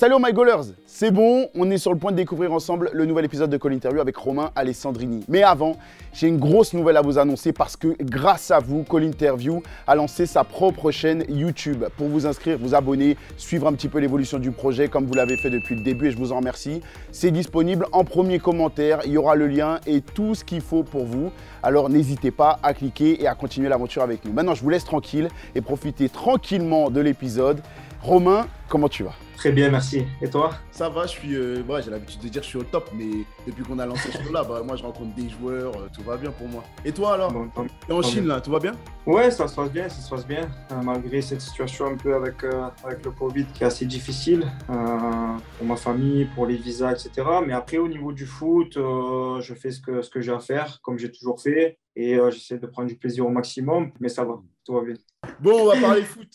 Salut my goalers, c'est bon, on est sur le point de découvrir ensemble le nouvel épisode de Call Interview avec Romain Alessandrini. Mais avant, j'ai une grosse nouvelle à vous annoncer parce que grâce à vous, Call Interview a lancé sa propre chaîne YouTube. Pour vous inscrire, vous abonner, suivre un petit peu l'évolution du projet comme vous l'avez fait depuis le début et je vous en remercie. C'est disponible en premier commentaire, il y aura le lien et tout ce qu'il faut pour vous. Alors n'hésitez pas à cliquer et à continuer l'aventure avec nous. Maintenant, je vous laisse tranquille et profiter tranquillement de l'épisode. Romain, comment tu vas? Très bien, merci. Et toi? Ça va, je suis. Euh, j'ai l'habitude de dire que je suis au top, mais depuis qu'on a lancé ce là bah, moi je rencontre des joueurs, euh, tout va bien pour moi. Et toi alors? T'es en Chine là, tout va bien? Ouais, ça se passe bien, ça se passe bien. Euh, malgré cette situation un peu avec, avec le Covid qui est assez difficile pour ma famille, pour les visas, etc. Mais après, au niveau du foot, je fais ce que, ce que j'ai à faire, comme j'ai toujours fait. Et j'essaie de prendre du plaisir au maximum, mais ça va, tout va bien. Bon, on va parler foot.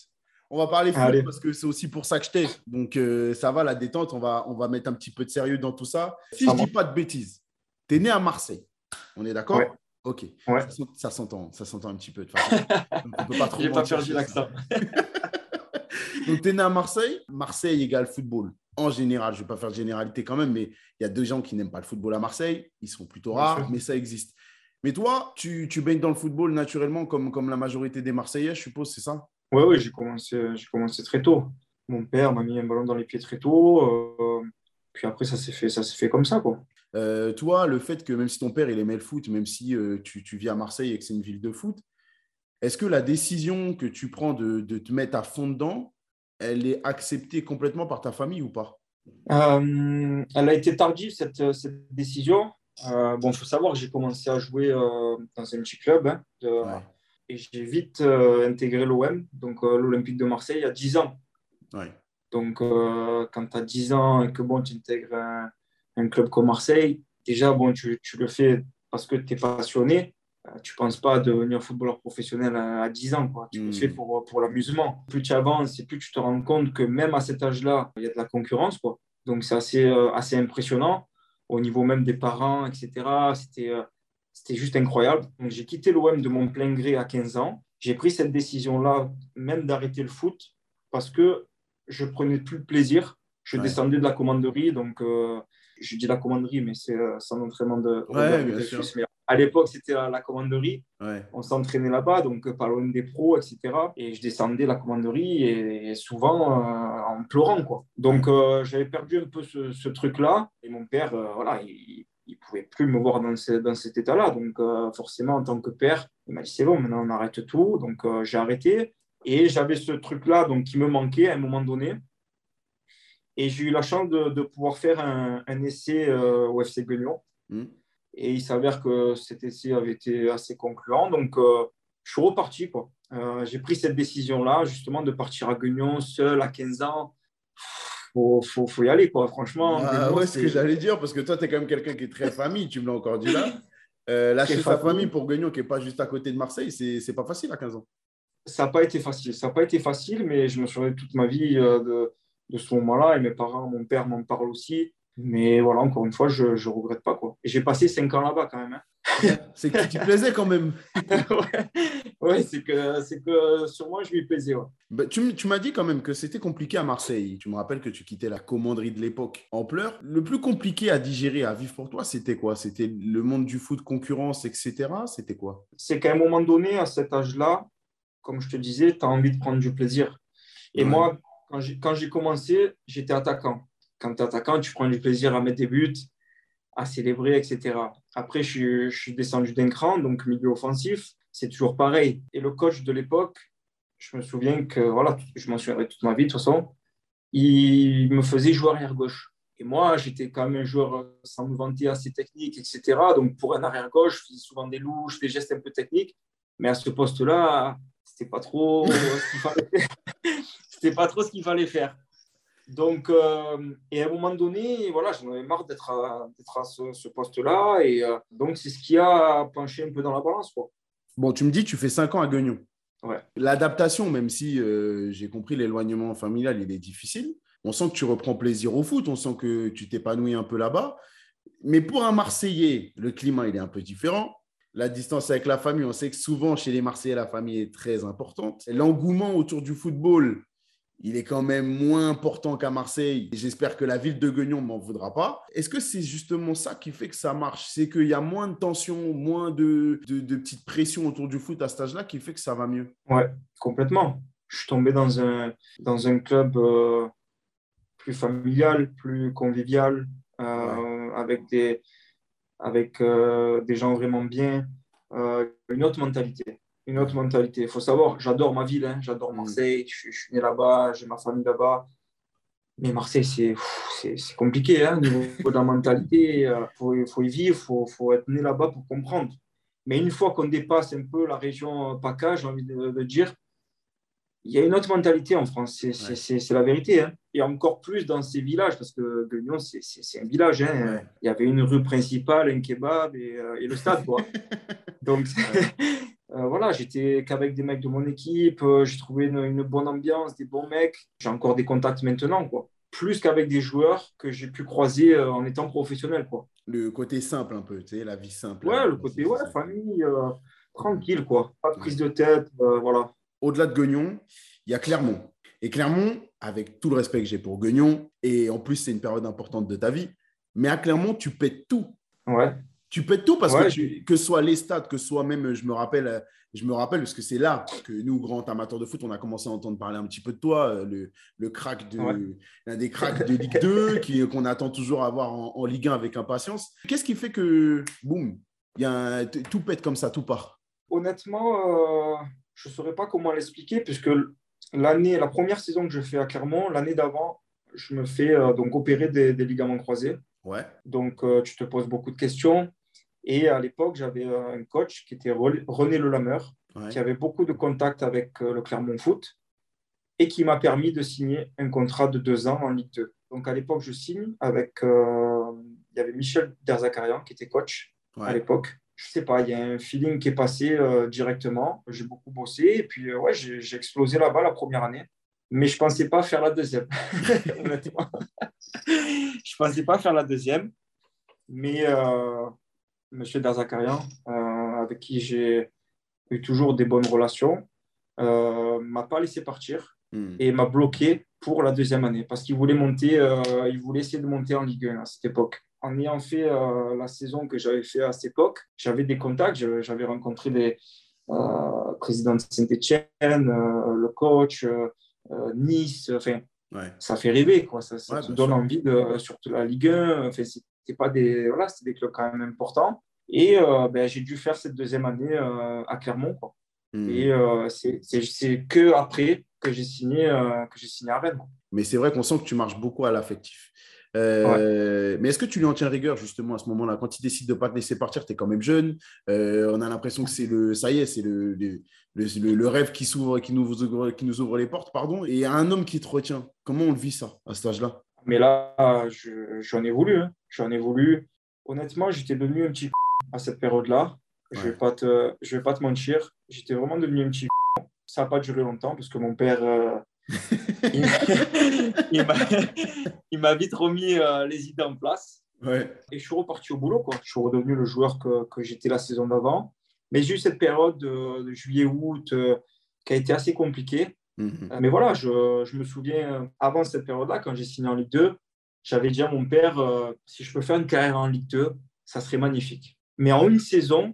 On va parler foot parce que c'est aussi pour ça que je t'ai. Donc, euh, ça va, la détente. On va, on va mettre un petit peu de sérieux dans tout ça. Si je ne dis pas de bêtises, tu es né à Marseille. On est d'accord? Ok. Ça, s'entend, ça s'entend un petit peu. De façon. on peut pas trop. pas perdu l'accent. Donc, tu es né à Marseille. Marseille égale football. En général, je ne vais pas faire de généralité quand même, mais il y a deux gens qui n'aiment pas le football à Marseille. Ils sont plutôt rares, mais ça existe. Mais toi, tu, tu baignes dans le football naturellement, comme, comme la majorité des Marseillais, je suppose, c'est ça? Oui, ouais, j'ai commencé, j'ai commencé très tôt. Mon père m'a mis un ballon dans les pieds très tôt. Euh, puis après, ça s'est fait, ça s'est fait comme ça, quoi. Euh, toi, le fait que même si ton père il aimait le foot, même si euh, tu, tu, vis à Marseille et que c'est une ville de foot, est-ce que la décision que tu prends de, de, te mettre à fond dedans, elle est acceptée complètement par ta famille ou pas? Elle a été tardive, cette, cette décision. bon, il faut savoir que j'ai commencé à jouer dans un petit club hein, de, et j'ai vite euh, intégré l'OM, donc euh, l'Olympique de Marseille, il y a 10 ans. Donc, euh, quand tu as 10 ans et que bon, tu intègres un, club comme Marseille, déjà, bon, tu, tu le fais parce que tu es passionné. Tu ne penses pas devenir footballeur professionnel à, 10 ans. Quoi. Tu le hmm. fais pour, pour l'amusement. Plus tu avances et plus tu te rends compte que même à cet âge-là, il y a de la concurrence. Quoi. Donc, c'est assez, assez impressionnant au niveau même des parents, etc. C'était c'était juste incroyable. Donc, j'ai quitté l'OM de mon plein gré à 15 ans. J'ai pris cette décision-là, même d'arrêter le foot, parce que je prenais plus de plaisir. Je descendais de la commanderie, donc euh, je dis la commanderie, mais c'est euh, sans entraînement de. Ouais, à l'époque, c'était la, commanderie. On s'entraînait là-bas, donc pas loin des pros, etc. Et je descendais la commanderie et, souvent euh, en pleurant, quoi. Donc j'avais perdu un peu ce, ce truc-là. Et mon père, voilà, il, il pouvait plus me voir dans, dans cet état-là. Donc, euh, forcément, en tant que père, il m'a dit c'est bon, maintenant on arrête tout. Donc, euh, j'ai arrêté. Et j'avais ce truc-là donc, qui me manquait à un moment donné. Et j'ai eu la chance de, pouvoir faire un, essai euh, au FC Guignon. Hmm. Et il s'avère que cet essai avait été assez concluant. Donc, je suis reparti. j'ai pris cette décision-là, justement, de partir à Guignon seul à 15 ans faut, faut, faut y aller, quoi. Franchement. Ah, ouais, ce que j'allais dire, parce que toi, tu es quand même quelqu'un qui est très famille, tu me l'as encore dit là. Euh, lâcher sa famille pour Guignon, qui n'est pas juste à côté de Marseille, c'est pas facile à 15 ans. Ça n'a pas été facile. Ça n'a pas été facile, mais je me souviens toute ma vie euh, de, de ce moment-là. Et mes parents, mon père m'en parle aussi. Mais voilà, encore une fois, je ne regrette pas. Quoi. Et j'ai passé cinq ans là-bas quand même. Hein. C'est que tu plaisais quand même. ouais, c'est que, que sur moi, je lui plaisais. Bah, tu, tu m'as dit quand même que c'était compliqué à Marseille. Tu me rappelles que tu quittais la commanderie de l'époque en pleurs. Le plus compliqué à digérer, à vivre pour toi, c'était quoi? C'était le monde du foot, concurrence, etc. C'était quoi? C'est qu'à un moment donné, à cet âge-là, comme je te disais, tu as envie de prendre du plaisir. Et moi, quand j'ai commencé, j'étais attaquant quand tu es attaquant, tu prends du plaisir à mettre des buts, à célébrer, etc. Après, je, suis descendu d'un cran, donc milieu offensif, c'est toujours pareil. Et le coach de l'époque, je me souviens que, voilà, je m'en souviendrai toute ma vie de toute façon, il me faisait jouer arrière gauche. Et moi, j'étais quand même un joueur, sans me vanter, assez technique, etc. Donc, pour un arrière gauche, je faisais souvent des louches, des gestes un peu techniques. Mais à ce poste-là, ce qu'il fallait pas trop ce qu'il fallait faire. Donc, euh, et à un moment donné, voilà, j'en avais marre d'être à, à, ce, poste-là. Et euh, donc, c'est ce qui a penché un peu dans la balance. Quoi. Bon, tu me dis, tu fais 5 ans à Guignon. Ouais. L'adaptation, même si euh, j'ai compris l'éloignement familial, il est difficile. On sent que tu reprends plaisir au foot, on sent que tu t'épanouis un peu là-bas. Mais pour un Marseillais, le climat, il est un peu différent. La distance avec la famille, on sait que souvent, chez les Marseillais, la famille est très importante. L'engouement autour du football, il est quand même moins important qu'à Marseille. J'espère que la ville de Guignon ne m'en voudra pas. Est-ce que c'est justement ça qui fait que ça marche? C'est qu'il y a moins de tension, moins de, de, petites pressions autour du foot à cet âge-là qui fait que ça va mieux? Ouais, complètement. Je suis tombé dans un, dans un club euh, plus familial, plus convivial, euh, avec, des, avec euh, des gens vraiment bien, une autre mentalité une autre mentalité. Il faut savoir, j'adore ma ville, hein. j'adore mm. Marseille, je, suis né là-bas, j'ai ma famille là-bas. Mais Marseille, c'est compliqué hein, au niveau de la mentalité. Il euh, faut, faut, y vivre, il faut, faut, être né là-bas pour comprendre. Mais une fois qu'on dépasse un peu la région PACA, j'ai envie de, dire, il y a une autre mentalité en France, c'est la vérité. Hein. Et encore plus dans ces villages, parce que Guignon, c'est un village. Hein. Il y avait une rue principale, un kebab et, euh, et le stade. Quoi. Donc, euh, voilà, j'étais qu'avec des mecs de mon équipe, euh, j'ai trouvé une, bonne ambiance, des bons mecs. J'ai encore des contacts maintenant, quoi. Plus qu'avec des joueurs que j'ai pu croiser euh, en étant professionnel, quoi. Le côté simple un peu, tu sais, la vie simple. Ouais, le côté, ouais, famille, tranquille, quoi. Pas de prise de tête, voilà. Au-delà de Guignon, il y a Clermont. Et Clermont, avec tout le respect que j'ai pour Guignon, et en plus, c'est une période importante de ta vie, mais à Clermont, tu pètes tout. Ouais. Tu peux tout parce que, que ce soit les stades, que ce soit même, je me rappelle, je me rappelle parce que c'est là que nous, grands amateurs de foot, on a commencé à entendre parler un petit peu de toi, euh, le, le crack de, l'un des cracks de Ligue 2 qu'on attend toujours à voir en, Ligue 1 avec impatience. Qu'est-ce qui fait que, boum, y a tout pète comme ça, tout part? Honnêtement, euh, je ne saurais pas comment l'expliquer puisque l'année, la première saison que je fais à Clermont, l'année d'avant, je me fais euh, donc opérer des, ligaments croisés. Ouais. Donc, tu te poses beaucoup de questions. Et à l'époque, j'avais un coach qui était René Lelameur, qui avait beaucoup de contacts avec euh, le Clermont Foot et qui m'a permis de signer un contrat de deux ans en Ligue 2. Donc à l'époque, je signe avec. Euh, il y avait Michel Derzakarian qui était coach à l'époque. Je sais pas, il y a un feeling qui est passé euh, directement. J'ai beaucoup bossé et puis ouais, j'ai explosé là-bas la première année. Mais je pensais pas faire la deuxième, honnêtement. je pensais pas faire la deuxième. Mais. Darzakarian, euh, avec qui j'ai eu toujours des bonnes relations, euh, m'a pas laissé partir hmm. et m'a bloqué pour la deuxième année parce qu'il voulait monter, euh, il voulait essayer de monter en Ligue 1 à cette époque. En ayant fait euh, la saison que j'avais fait à cette époque, j'avais des contacts, j'avais rencontré les présidents de Saint-Etienne, le coach, Nice, enfin, ça fait rêver, quoi. ça, ça donne envie de, surtout la Ligue 1. Enfin, c'était pas des voilà c'était des clubs quand même importants et euh, ben, j'ai dû faire cette deuxième année euh, à Clermont quoi. Hmm. et euh, c'est que après que j'ai signé que j'ai signé à Rennes mais c'est vrai qu'on sent que tu marches beaucoup à l'affectif Mais est-ce que tu lui en tiens rigueur justement à ce moment-là? Quand il décide de ne pas te laisser partir, tu es quand même jeune. on a l'impression que c'est le, ça y est, c'est le, le, le, rêve qui s'ouvre, qui nous, ouvre, qui nous ouvre les portes, pardon. Et il y a un homme qui te retient. Comment on le vit ça à cet âge-là? Mais là, j'en ai voulu. Hein. J'en ai voulu. Honnêtement, j'étais devenu un petit à cette période-là. Je ne vais, pas te, je vais pas te mentir. J'étais vraiment devenu un petit Ça n'a pas duré longtemps parce que mon père, euh, il m'a vite remis euh, les idées en place. Et je suis reparti au boulot. Quoi. Je suis redevenu le joueur que, que j'étais la saison d'avant. Mais j'ai eu cette période de, de juillet-août euh, qui a été assez compliquée. Mhm. Euh, mais voilà, je, je, me souviens, avant cette période-là, quand j'ai signé en Ligue 2, j'avais dit à mon père, euh, si je peux faire une carrière en Ligue 2, ça serait magnifique. Mais en une saison,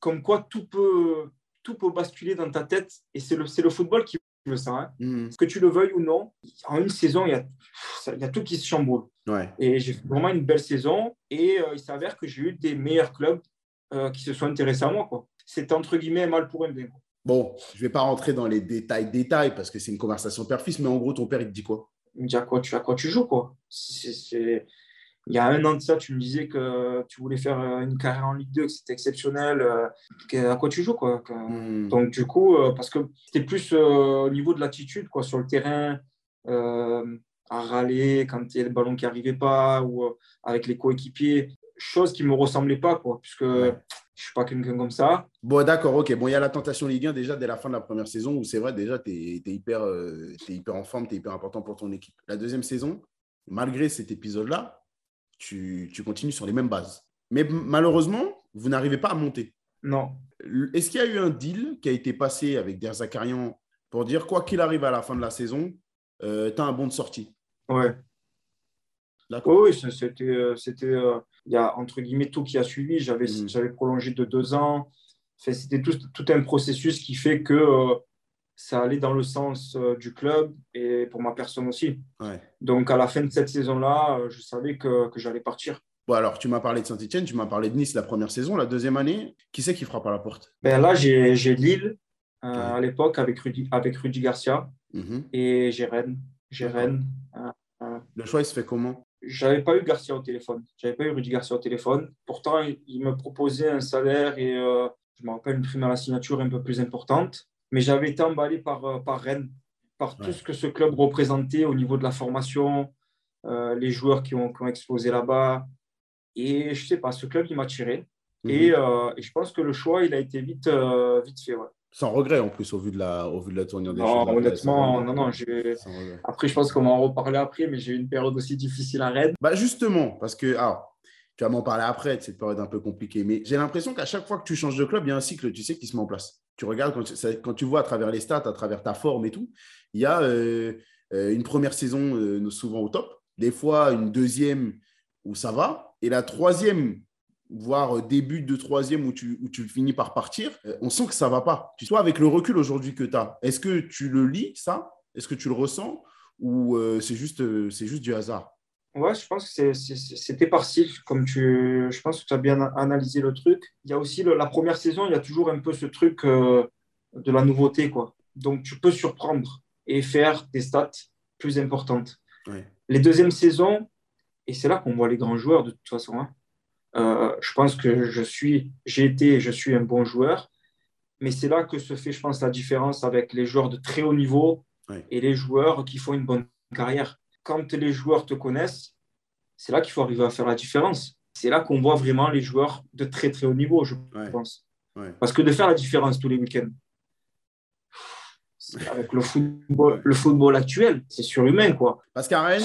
comme quoi tout peut, tout peut basculer dans ta tête, et c'est le, le football qui veut ça. Hein. Mhm. Que tu le veuilles ou non, en une saison, il y a, il y a tout qui se chamboule. Et j'ai fait vraiment une belle saison, et euh, il s'avère que j'ai eu des meilleurs clubs qui se sont intéressés à moi. C'était entre guillemets mal pour un bien. Bon, je ne vais pas rentrer dans les détails, détails, parce que c'est une conversation père-fils, mais en gros, ton père, il te dit quoi? Il me dit à quoi tu, à quoi tu joues, quoi? Il y a un an de ça, tu me disais que tu voulais faire euh, une carrière en Ligue 2, que c'était exceptionnel. Euh, à quoi tu joues, quoi. Hmm. Donc, du coup, euh, parce que c'était plus au niveau de l'attitude, quoi, sur le terrain, à râler quand il y a le ballon qui n'arrivait pas, ou avec les coéquipiers, chose qui ne me ressemblait pas, quoi, puisque je suis pas quelqu'un comme ça. Bon, d'accord, ok. Bon, il y a la tentation Ligue 1 déjà dès la fin de la première saison où c'est vrai, déjà, tu es, hyper, euh, hyper en forme, tu es hyper important pour ton équipe. La deuxième saison, malgré cet épisode-là, tu, tu, continues sur les mêmes bases. Mais malheureusement, vous n'arrivez pas à monter. Non. Est-ce qu'il y a eu un deal qui a été passé avec Der Zakarian pour dire quoi qu'il arrive à la fin de la saison, euh, tu as un bon de sortie? Ouais. Oui, c'était, euh, c'était, euh, il y a entre guillemets tout qui a suivi. J'avais, mm. j'avais prolongé de deux ans. c'était tout, tout, un processus qui fait que ça allait dans le sens du club et pour ma personne aussi. Ouais. Donc, à la fin de cette saison-là, je savais que, que j'allais partir. Bon, alors, tu m'as parlé de Saint-Etienne, tu m'as parlé de Nice la première saison, la deuxième année. Qui c'est qui frappe à la porte? Ben Là, j'ai, j'ai Lille à l'époque avec Rudy, avec Rudy Garcia mm-hmm. et j'ai Rennes. J'ai Rennes. Le choix, il se fait comment? J'avais pas eu Garcia au téléphone. J'avais pas eu Rudy Garcia au téléphone. Pourtant, il, me proposait un salaire et euh, je me rappelle une prime à la signature un peu plus importante. Mais j'avais été emballé par, euh, par Rennes, par tout ce que ce club représentait au niveau de la formation, euh, les joueurs qui ont, qui ont explosé là-bas. Et je sais pas, ce club, il m'a tiré. Mhm. Et, et, je pense que le choix, il a été vite, vite fait. Ouais. Sans regret en plus, au vu de la, au vu de la tournure des non, Honnêtement, non, non. Après, je pense qu'on va en reparler après, mais j'ai eu une période aussi difficile à Rennes. Bah justement, parce que ah, tu vas m'en parler après de cette période un peu compliquée, mais j'ai l'impression qu'à chaque fois que tu changes de club, il y a un cycle, tu sais, qui se met en place. Tu regardes quand, quand tu vois à travers les stats, à travers ta forme et tout, il y a euh, euh, une première saison euh, souvent au top, des fois une deuxième où ça va, et la troisième voire euh, début de troisième où tu, où tu finis par partir, euh, on sent que ça va pas. Tu vois, avec le recul aujourd'hui que tu as, est-ce que tu le lis, ça? Est-ce que tu le ressens? Ou euh, c'est juste, c'est juste du hasard? Ouais, je pense que c'était passif, comme tu, je pense que tu as bien analysé le truc. Il y a aussi la première saison, il y a toujours un peu ce truc de la nouveauté, quoi. Donc tu peux surprendre et faire des stats plus importantes. Les deuxièmes saisons, et c'est là qu'on voit les grands joueurs de toute façon. Hein. Euh, je pense que je suis, j'ai été je suis un bon joueur. Mais c'est là que se fait, je pense, la différence avec les joueurs de très haut niveau et les joueurs qui font une bonne carrière. Quand les joueurs te connaissent, c'est là qu'il faut arriver à faire la différence. C'est là qu'on voit vraiment les joueurs de très très haut niveau, je pense. Parce que de faire la différence tous les week-ends, avec le football, le football actuel, c'est surhumain. Quoi. Parce qu'à Rennes,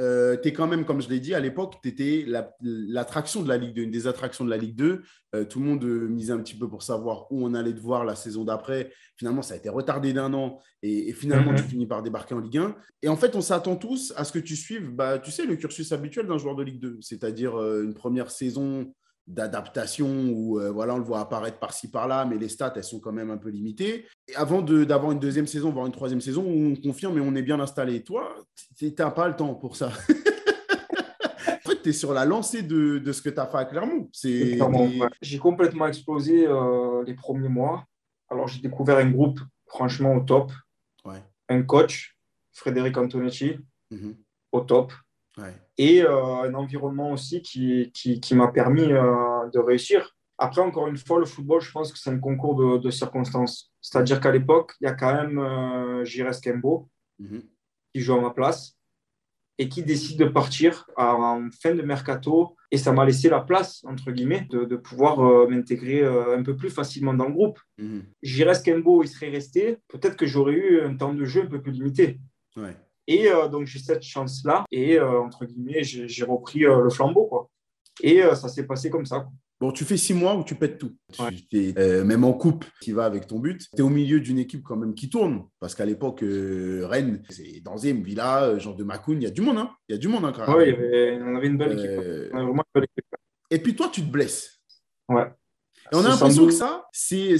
euh, tu es quand même, comme je l'ai dit, à l'époque, tu étais l'attraction de la Ligue 2, une des attractions de la Ligue 2. Euh, tout le monde euh, misait un petit peu pour savoir où on allait te voir la saison d'après. Finalement, ça a été retardé d'un an et, finalement, tu mhm. finis par débarquer en Ligue 1. Et en fait, on s'attend tous à ce que tu suives, bah, tu sais, le cursus habituel d'un joueur de Ligue 2, c'est-à-dire une première saison d'adaptation où euh, voilà, on le voit apparaître par-ci par-là, mais les stats, elles sont quand même un peu limitées. Et avant d'avoir une deuxième saison, voire une troisième saison, où on confirme et on est bien installé. Toi, tu n'as pas le temps pour ça. en fait, tu es sur la lancée de, de ce que tu as fait à Clermont. J'ai complètement explosé euh, les premiers mois. Alors, j'ai découvert un groupe franchement au top. Un coach, Frédéric Antonetti, mhm. au top. Et euh, un environnement aussi qui, qui, qui m'a permis euh, de réussir. Après, encore une fois, le football, je pense que c'est un concours de, de circonstances. C'est-à-dire qu'à l'époque, il y a quand même euh, Gires Kembo mhm. qui joue à ma place et qui décide de partir en fin de mercato. Et ça m'a laissé la place, entre guillemets, de, de pouvoir m'intégrer un peu plus facilement dans le groupe. Mmh. Gires Kembo, il serait resté. Peut-être que j'aurais eu un temps de jeu un peu plus limité. Ouais. Et euh, donc, j'ai cette chance-là. Et euh, entre guillemets, j'ai repris euh, le flambeau. Quoi. Et ça s'est passé comme ça. Bon, tu fais six mois où tu pètes tout. même en coupe, qui va avec ton but. Tu es au milieu d'une équipe quand même qui tourne. Parce qu'à l'époque, Rennes, c'est Danzim, Villa, genre de Macoun, il y a du monde. Hein. Il y a du monde hein, Oui, on avait une belle équipe. On avait vraiment une belle équipe. Et puis toi, tu te blesses. Ouais. Et on a l'impression que ça, c'est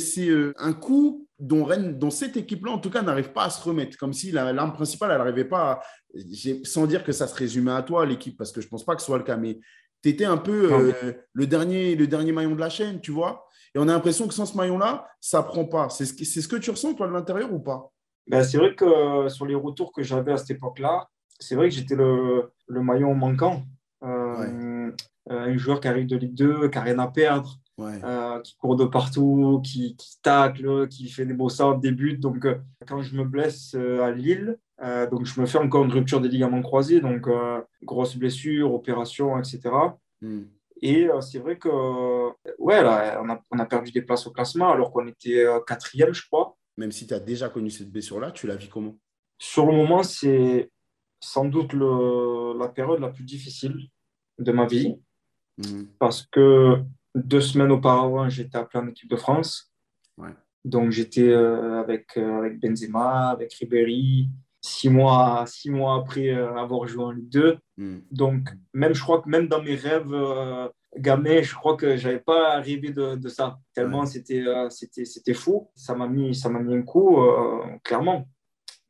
un coup dont, Rennes, dont cette équipe-là, en tout cas, n'arrive pas à se remettre. Comme si l'arme principale, elle n'arrivait pas, sans dire que ça se résumait à toi, l'équipe, parce que je ne pense pas que ce soit le cas, mais tu étais un peu euh, le, dernier, le dernier maillon de la chaîne, tu vois. Et on a l'impression que sans ce maillon-là, ça ne prend pas. C'est ce, ce, que tu ressens, toi, de l'intérieur ou pas? Ben, C'est vrai que euh, sur les retours que j'avais à cette époque-là, c'est vrai que j'étais le, le, maillon manquant. Euh, un joueur qui arrive de Ligue 2, qui n'a rien à perdre. Euh, qui court de partout, qui, qui, tacle, qui fait des beaux sorts, des buts. Donc, euh, quand je me blesse euh, à Lille, donc je me fais encore une rupture des ligaments croisés, donc grosse blessure, opération, etc. Hmm. Et c'est vrai que, ouais, là, on, a, on, a, perdu des places au classement alors qu'on était quatrième, je crois. Même si tu as déjà connu cette blessure-là, tu la vis comment? Sur le moment, c'est sans doute le, la période la plus difficile de ma vie. Hmm. Parce que deux semaines auparavant, j'étais appelé en équipe de France. Donc j'étais avec, avec Benzema, avec Ribéry, six mois, six mois après avoir joué en Ligue 2. Hmm. Donc même, je crois que même dans mes rêves gamin, je crois que j'avais pas rêvé de, de ça. Tellement c'était, c'était, c'était fou. Ça m'a mis, ça m'a mis un coup, clairement.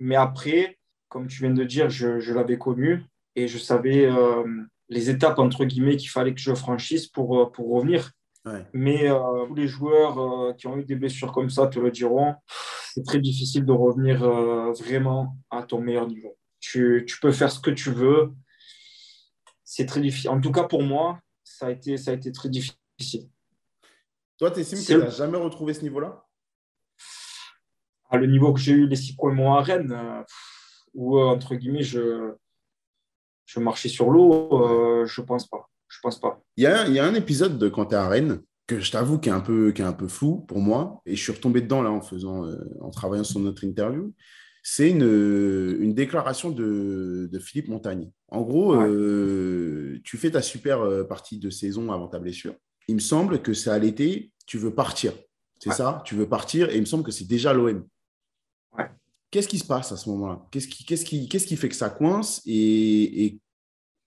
Mais après, comme tu viens de dire, je, je l'avais connu et je savais les étapes, entre guillemets, qu'il fallait que je franchisse pour, euh, pour revenir. Mais euh, tous les joueurs euh, qui ont eu des blessures comme ça te le diront, c'est très difficile de revenir vraiment à ton meilleur niveau. Tu, tu, peux faire ce que tu veux. C'est très difficile. En tout cas, pour moi, ça a été, ça a été très difficile. Toi, tu estimes que tu n'as jamais retrouvé ce niveau-là? À le niveau que j'ai eu les six premiers mois à Rennes, où, entre guillemets, je, je marchais sur l'eau, euh, je pense pas. Je pense pas. Il y a, y a un épisode de quand tu es à Rennes que je t'avoue qui est un peu qui est un peu flou pour moi et je suis retombé dedans là en faisant euh, en travaillant sur notre interview. C'est une, une, déclaration de, de, Philippe Montagne. En gros, euh, tu fais ta super partie de saison avant ta blessure. Il me semble que c'est à l'été, tu veux partir. C'est ça? Tu veux partir et il me semble que c'est déjà l'OM. Qu'est-ce qui se passe à ce moment-là? Qu'est-ce qui, qu'est-ce, qui, qu'est-ce qui fait que ça coince? Et,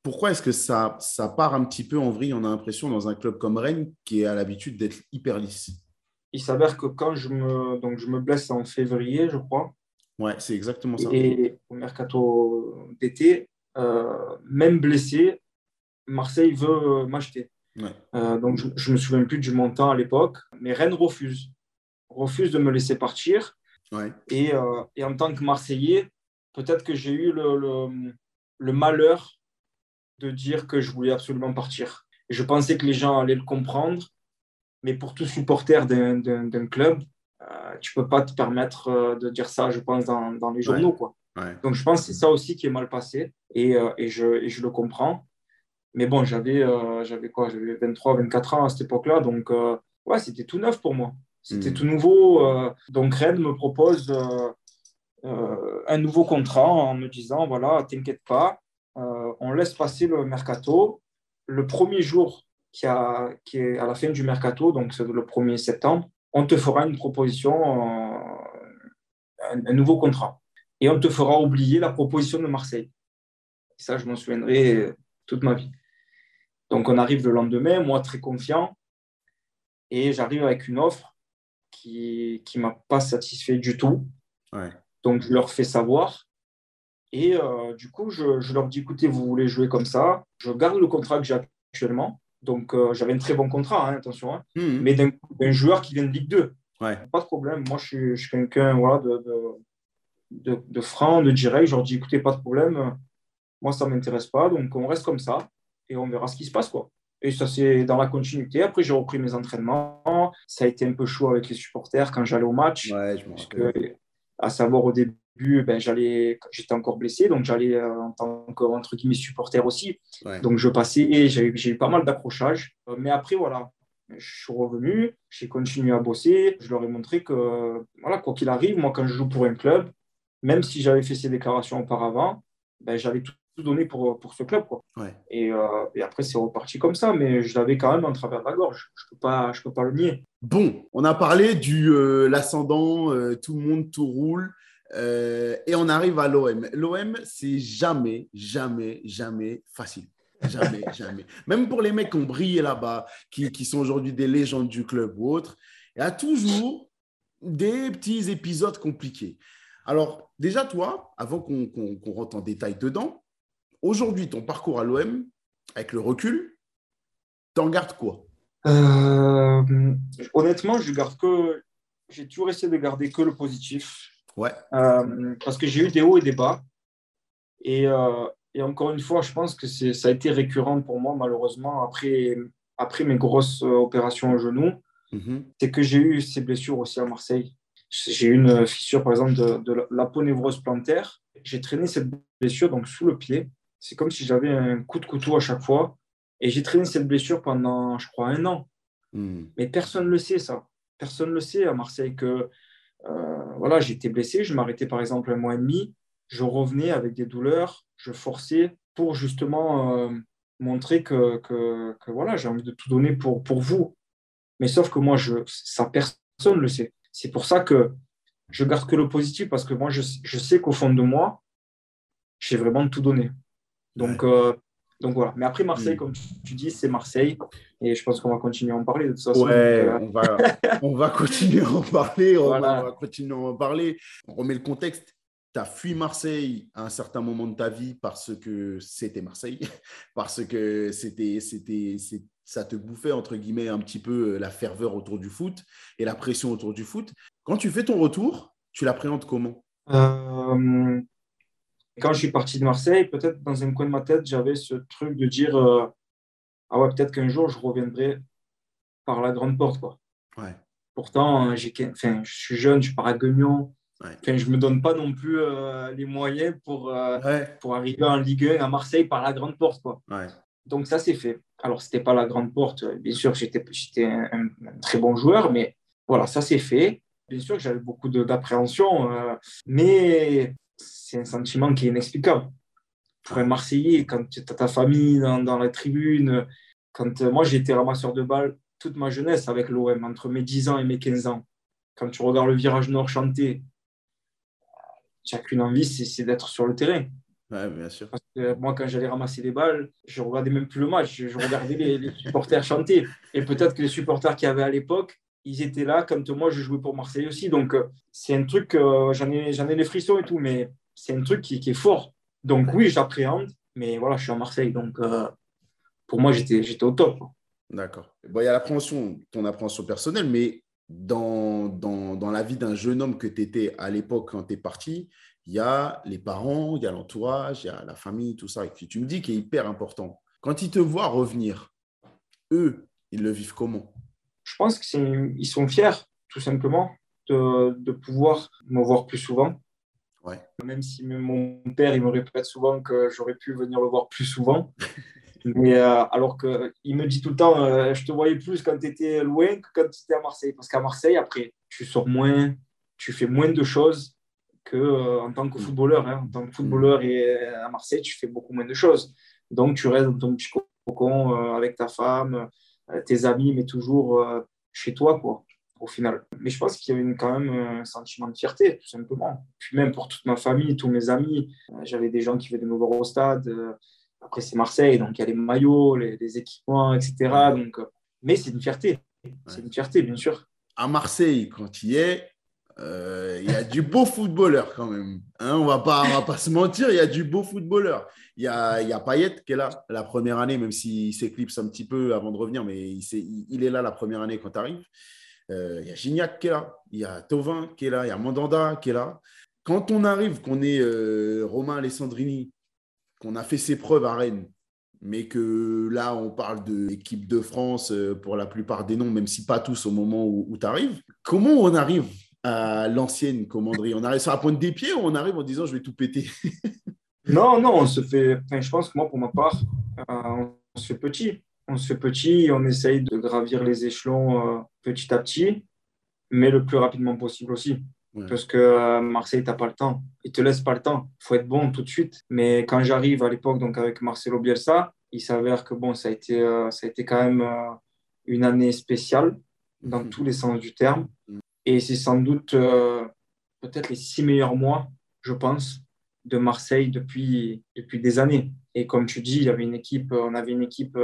pourquoi est-ce que ça, ça part un petit peu en vrille, on a l'impression, dans un club comme Rennes qui a l'habitude d'être hyper lisse Il s'avère que quand je me, donc je me blesse en février, je crois. Ouais, c'est exactement ça. Et au mercato d'été, euh, même blessé, Marseille veut m'acheter. Euh, donc je ne me souviens plus du montant à l'époque, mais Rennes refuse. Refuse de me laisser partir. Et, euh, et, en tant que Marseillais, peut-être que j'ai eu le, le, le, malheur de dire que je voulais absolument partir. Et je pensais que les gens allaient le comprendre, mais pour tout supporter d'un club, euh, tu ne peux pas te permettre euh, de dire ça, je pense, dans, dans les journaux. Quoi. Donc je pense que c'est ça aussi qui est mal passé, et, et, je, et je, le comprends. Mais bon, j'avais j'avais quoi? J'avais 23, 24 ans à cette époque-là, donc ouais, c'était tout neuf pour moi. C'était hmm. tout nouveau. Euh, donc Rennes me propose euh, euh, un nouveau contrat en me disant, voilà, t'inquiète pas, on laisse passer le mercato. Le premier jour qui, a, qui est à la fin du mercato, donc c'est le 1er septembre, on te fera une proposition, un, nouveau contrat. Et on te fera oublier la proposition de Marseille. ça, je m'en souviendrai toute ma vie. Donc on arrive le lendemain, moi très confiant, et j'arrive avec une offre qui ne m'a pas satisfait du tout. Donc, je leur fais savoir. Et euh, du coup, je, je, leur dis, écoutez, vous voulez jouer comme ça, je garde le contrat que j'ai actuellement. Donc, euh, j'avais un très bon contrat, hein, attention, hein. mmh. mais d'un joueur qui vient de Ligue 2. Pas de problème. Moi, je suis, quelqu'un voilà, de, de, de, franc, de direct. Je leur dis, écoutez, pas de problème. Moi, ça ne m'intéresse pas. Donc, on reste comme ça et on verra ce qui se passe. Quoi. Et ça, c'est dans la continuité. Après, j'ai repris mes entraînements. Ça a été un peu chaud avec les supporters quand j'allais au match. Ouais, je à savoir, au début, ben, j'allais, j'étais encore blessé, donc j'allais euh, en tant que, entre guillemets, supporter aussi. Donc, je passais et j'ai eu pas mal d'accrochages. Euh, mais après, voilà, je suis revenu, j'ai continué à bosser. Je leur ai montré que, voilà, quoi qu'il arrive, moi, quand je joue pour un club, même si j'avais fait ces déclarations auparavant, ben, j'avais tout tout donné pour, pour ce club. Quoi. Et, euh, et, après, c'est reparti comme ça, mais je l'avais quand même en travers de la gorge. Je ne peux, pas, je peux pas le nier. Bon, on a parlé du euh, l'ascendant, euh, tout le monde, tout roule. et on arrive à l'OM. L'OM, c'est jamais, jamais, jamais facile. Jamais, jamais. Même pour les mecs qui ont brillé là-bas, qui, qui sont aujourd'hui des légendes du club ou autres, il y a toujours des petits épisodes compliqués. Alors, déjà, toi, avant qu'on rentre en détail dedans, Aujourd'hui, ton parcours à l'OM, avec le recul, t'en gardes quoi? Euh, Honnêtement, je garde que. J'ai toujours essayé de garder que le positif. Ouais. Euh, parce que j'ai eu des hauts et des bas. Et, euh, et encore une fois, je pense que ça a été récurrent pour moi, malheureusement, après, après mes grosses opérations au genou. Mm-hmm. C'est que j'ai eu ces blessures aussi à Marseille. J'ai eu une fissure, par exemple, de, de l'aponévrose plantaire. J'ai traîné cette blessure donc sous le pied c'est comme si j'avais un coup de couteau à chaque fois. Et j'ai traîné cette blessure pendant, je crois, un an. Hmm. Mais personne ne le sait, ça. Personne ne le sait à Marseille que euh, voilà, j'étais blessé, je m'arrêtais par exemple un mois et demi, je revenais avec des douleurs, je forçais pour justement euh, montrer que, que, voilà, j'ai envie de tout donner pour, pour vous. Mais sauf que moi, je, ça, personne ne le sait. c'est pour ça que je garde que le positif parce que moi, je, je sais qu'au fond de moi, j'ai vraiment tout donné. Donc, euh, donc voilà. Mais après, Marseille, mm. comme tu dis, c'est Marseille. Et je pense qu'on va continuer à en parler de toute façon. Ouais, euh, on, va, on va continuer à en parler. On, va, continuer à en parler. On remet le contexte. Tu as fui Marseille à un certain moment de ta vie parce que c'était Marseille, parce que c'était, c'était, ça te bouffait, entre guillemets, un petit peu la ferveur autour du foot et la pression autour du foot. Quand tu fais ton retour, tu l'appréhendes comment? Euh, quand je suis parti de Marseille, peut-être dans un coin de ma tête, j'avais ce truc de dire euh, Ah ouais, peut-être qu'un jour, je reviendrai par la grande porte. Quoi. Ouais. Pourtant, j'ai, enfin, je suis jeune, je pars à Guignon. Enfin, je ne me donne pas non plus euh, les moyens pour, euh, pour arriver en Ligue 1 à Marseille par la grande porte. Quoi. Donc, ça, c'est fait. Alors, ce n'était pas la grande porte. Bien sûr, j'étais, j'étais un, très bon joueur, mais voilà, ça, c'est fait. Bien sûr que j'avais beaucoup d'appréhension, mais c'est un sentiment qui est inexplicable. Pour un Marseillais, quand tu as ta famille dans, dans la tribune, quand euh, moi j'ai été ramasseur de balles toute ma jeunesse avec l'OM, entre mes 10 ans et mes 15 ans, quand tu regardes le virage nord chanter, tu n'as qu'une envie, c'est d'être sur le terrain. Ouais, bien sûr. Parce que moi, quand j'allais ramasser les balles, je regardais même plus le match, je regardais les, les supporters chanter. Et peut-être que les supporters qu'il y avait à l'époque, ils étaient là quand moi je jouais pour Marseille aussi. Donc euh, c'est un truc, euh, j'en ai, ai les frissons et tout, mais c'est un truc qui, est fort. Donc oui, j'appréhende, mais voilà, je suis à Marseille. Donc euh, pour moi, j'étais au top. D'accord. Bon, il y a l'appréhension, ton appréhension personnelle, mais dans, dans, dans la vie d'un jeune homme que tu étais à l'époque quand tu es parti, il y a les parents, il y a l'entourage, il y a la famille, tout ça. Et tu me dis qu'il est hyper important. Quand ils te voient revenir, eux, ils le vivent comment? Je pense qu'ils sont fiers, tout simplement, de, de pouvoir me voir plus souvent, même si mon père, il me répète souvent que j'aurais pu venir le voir plus souvent. Mais euh, alors qu'il me dit tout le temps, euh, je te voyais plus quand tu étais loin que quand tu étais à Marseille. Parce qu'à Marseille, après, tu sors moins, tu fais moins de choses qu'en euh, en tant que mm. footballeur. Hein. En tant que footballeur mm. et à Marseille, tu fais beaucoup moins de choses. Donc, tu restes dans ton petit cocon avec ta femme, tes amis, mais toujours chez toi. quoi au final. Mais je pense qu'il y avait quand même un sentiment de fierté, tout simplement. Puis même pour toute ma famille, tous mes amis, euh, j'avais des gens qui venaient me voir au stade. Euh, après, c'est Marseille, donc il y a les maillots, les, équipements, etc. Donc, euh, mais c'est une fierté. C'est une fierté, bien sûr. À Marseille, quand il y est, il y a du beau footballeur quand même. Hein, on ne va pas se mentir, il y a du beau footballeur. Il y a, il y a Payet qui est là la première année, même s'il s'éclipse un petit peu avant de revenir, mais il, il est là la première année quand tu arrives. Euh, il y a Gignac qui est là, il y a Tovin qui est là, il y a Mandanda qui est là. Quand on arrive, qu'on est euh, Romain Alessandrini, qu'on a fait ses preuves à Rennes, mais que là, on parle de l'équipe de France euh, pour la plupart des noms, même si pas tous au moment où, tu arrives. Comment on arrive à l'ancienne commanderie On arrive sur la pointe des pieds ou on arrive en disant je vais tout péter? Non, non, on se fait. je pense que moi, pour ma part, on se fait petit on se fait petit, on essaye de gravir les échelons petit à petit, mais le plus rapidement possible aussi. Parce que euh, Marseille, tu n'as pas le temps. Il te laisse pas le temps. Il faut être bon tout de suite. Mais quand j'arrive à l'époque, donc avec Marcelo Bielsa, il s'avère que bon, ça a été, euh, ça a été quand même une année spéciale dans mhm. tous les sens du terme. Mhm. Et c'est sans doute peut-être les six meilleurs mois, je pense, de Marseille depuis, depuis des années. Et comme tu dis, il y avait une équipe, on avait une équipe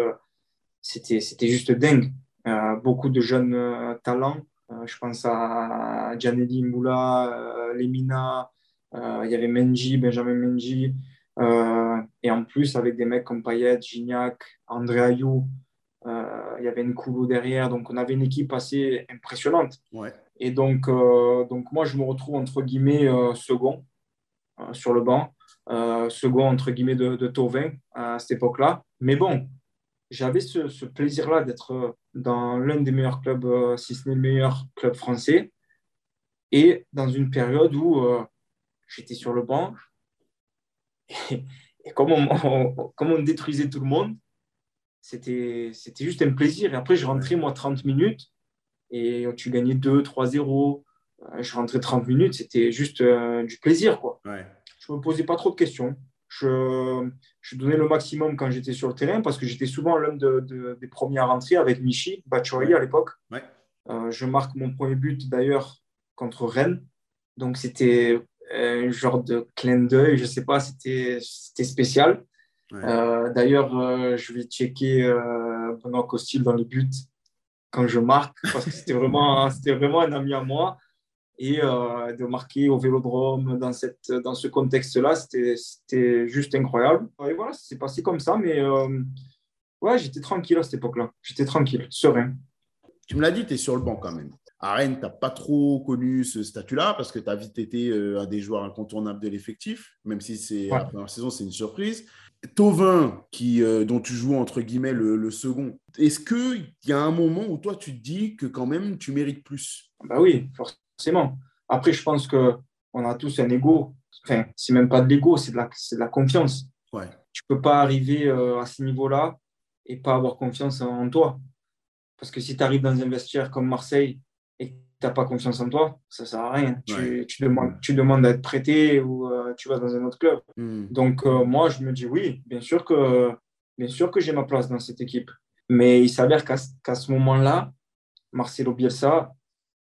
c'était juste dingue. Euh, beaucoup de jeunes euh, talents. Euh, je pense à Gianelli Moula, Lemina, il y avait Menji, Benjamin Menji. et en plus, avec des mecs comme Payet, Gignac, André Ayou, il y avait Nkoulou derrière. Donc, on avait une équipe assez impressionnante. Et donc, donc, moi, je me retrouve entre guillemets second sur le banc. second entre guillemets de, de Tovin à cette époque-là. Mais bon, j'avais ce, plaisir-là d'être euh, dans l'un des meilleurs clubs, euh, si ce n'est le meilleur club français, et dans une période où euh, j'étais sur le banc, et, comme, on, comme, on, détruisait tout le monde, c'était juste un plaisir. Et après, je rentrais, moi, 30 minutes, et tu gagnais 2, 3-0. Je rentrais 30 minutes, c'était juste du plaisir. Quoi. Je ne me posais pas trop de questions. Je, je donnais le maximum quand j'étais sur le terrain parce que j'étais souvent l'un de, des premiers à rentrer avec Michi, Bachoyi à l'époque. Euh, je marque mon premier but d'ailleurs contre Rennes. Donc, c'était un genre de clin d'œil, je sais pas, c'était spécial. D'ailleurs, je vais checker pendant Costil dans les buts quand je marque, parce que c'était vraiment, vraiment un ami à moi. Et euh, de marquer au vélodrome dans, cette, dans ce contexte-là, c'était juste incroyable. Et voilà, c'est passé comme ça, mais euh, ouais, j'étais tranquille à cette époque-là. J'étais tranquille, serein. Tu me l'as dit, tu es sur le banc quand même. À Rennes, tu n'as pas trop connu ce statut-là parce que tu as vite été euh, un des joueurs incontournables de l'effectif, même si c'est la première saison, c'est une surprise. Tovin, qui, euh, dont tu joues entre guillemets le, second, est-ce qu'il y a un moment où toi tu te dis que quand même tu mérites plus? Bah oui, forcément. Après, je pense qu'on a tous un ego. Enfin, c'est même pas de l'ego, c'est de, la, de la confiance. Ouais. Tu peux pas arriver euh, à ce niveau-là et pas avoir confiance en toi. Parce que si tu arrives dans un vestiaire comme Marseille n'as pas confiance en toi, ça sert à rien. Tu, tu, demandes, tu demandes à être prêté ou euh, tu vas dans un autre club. Hmm. Donc, euh, moi, je me dis oui, bien sûr que, bien sûr que j'ai ma place dans cette équipe. Mais il s'avère qu'à ce moment-là, Marcelo Bielsa,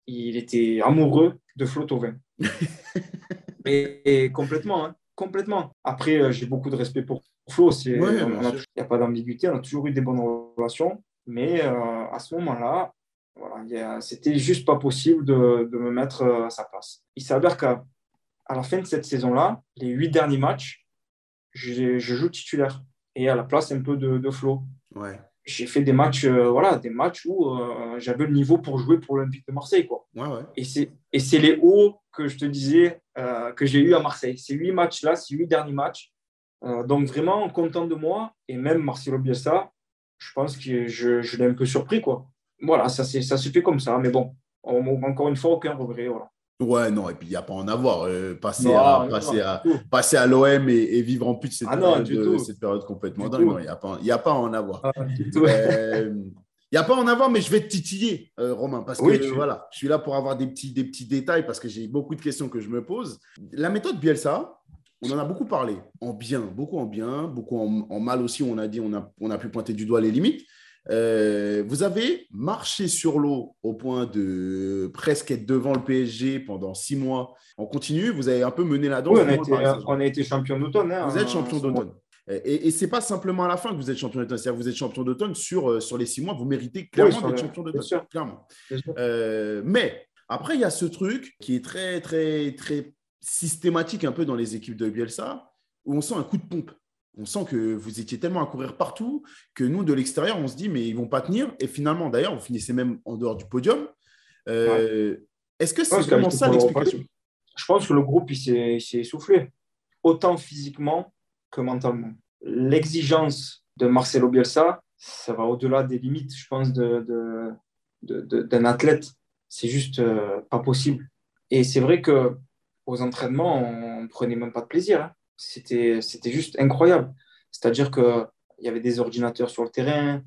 il était amoureux de Flo Tauvin. et, complètement, hein, complètement. Après, euh, j'ai beaucoup de respect pour Flo. Il n'y a pas d'ambiguïté, on a toujours eu des bonnes relations. Mais à ce moment-là, voilà, c'était juste pas possible de, de, me mettre euh, à sa place. Il s'avère qu'à à la fin de cette saison-là, les huit derniers matchs, je, je, joue titulaire et à la place un peu de, de Flo. Ouais. J'ai fait des matchs, euh, voilà, des matchs où euh, j'avais le niveau pour jouer pour l'Olympique de Marseille. Quoi. Ouais, ouais. Et c'est les hauts que je te disais que j'ai eu à Marseille. Ces huit matchs-là, ces huit derniers matchs. donc vraiment content de moi. Et même Marcelo Bielsa, je pense que je, je l'ai un peu surpris. quoi voilà, ça, ça se fait comme ça. Mais bon, encore une fois, aucun regret. Voilà. Ouais, non, et puis il n'y a pas à en avoir. Euh, passer, à, passer, à, passer à l'OM et, vivre en plus cette, ah période, cette période complètement dingue, il n'y a, pas, a pas à en avoir. Ah, euh, il n'y a pas à en avoir, mais je vais te titiller, euh, Romain, parce que voilà, je suis là pour avoir des petits, des petits détails, parce que j'ai beaucoup de questions que je me pose. La méthode Bielsa, on en a beaucoup parlé, en bien, beaucoup en bien, beaucoup en, en mal aussi, on a dit, on a, on a pu pointer du doigt les limites. Euh, vous avez marché sur l'eau au point de presque être devant le PSG pendant six mois en continu. Vous avez un peu mené la danse. Oui, on, a été, champion d'automne. Hein, vous êtes champion d'automne. Et, ce n'est pas simplement à la fin que vous êtes champion d'automne. C'est-à-dire vous êtes champion d'automne sur, euh, sur les six mois. Vous méritez clairement d'être champion d'automne. Clairement. Euh, mais après, il y a ce truc qui est très, très, très systématique un peu dans les équipes de Bielsa, où on sent un coup de pompe on sent que vous étiez tellement à courir partout que nous, de l'extérieur, on se dit, mais ils ne vont pas tenir. Et finalement, d'ailleurs, vous finissez même en dehors du podium. Euh, est-ce que c'est vraiment ça l'explication Je pense que le groupe, il s'est essoufflé, autant physiquement que mentalement. L'exigence de Marcelo Bielsa, ça va au-delà des limites, je pense, d'un de, athlète. C'est juste euh, pas possible. Et c'est vrai que aux entraînements, on ne prenait même pas de plaisir. Hein c'était, juste incroyable. C'est-à-dire qu'il y avait des ordinateurs sur le terrain,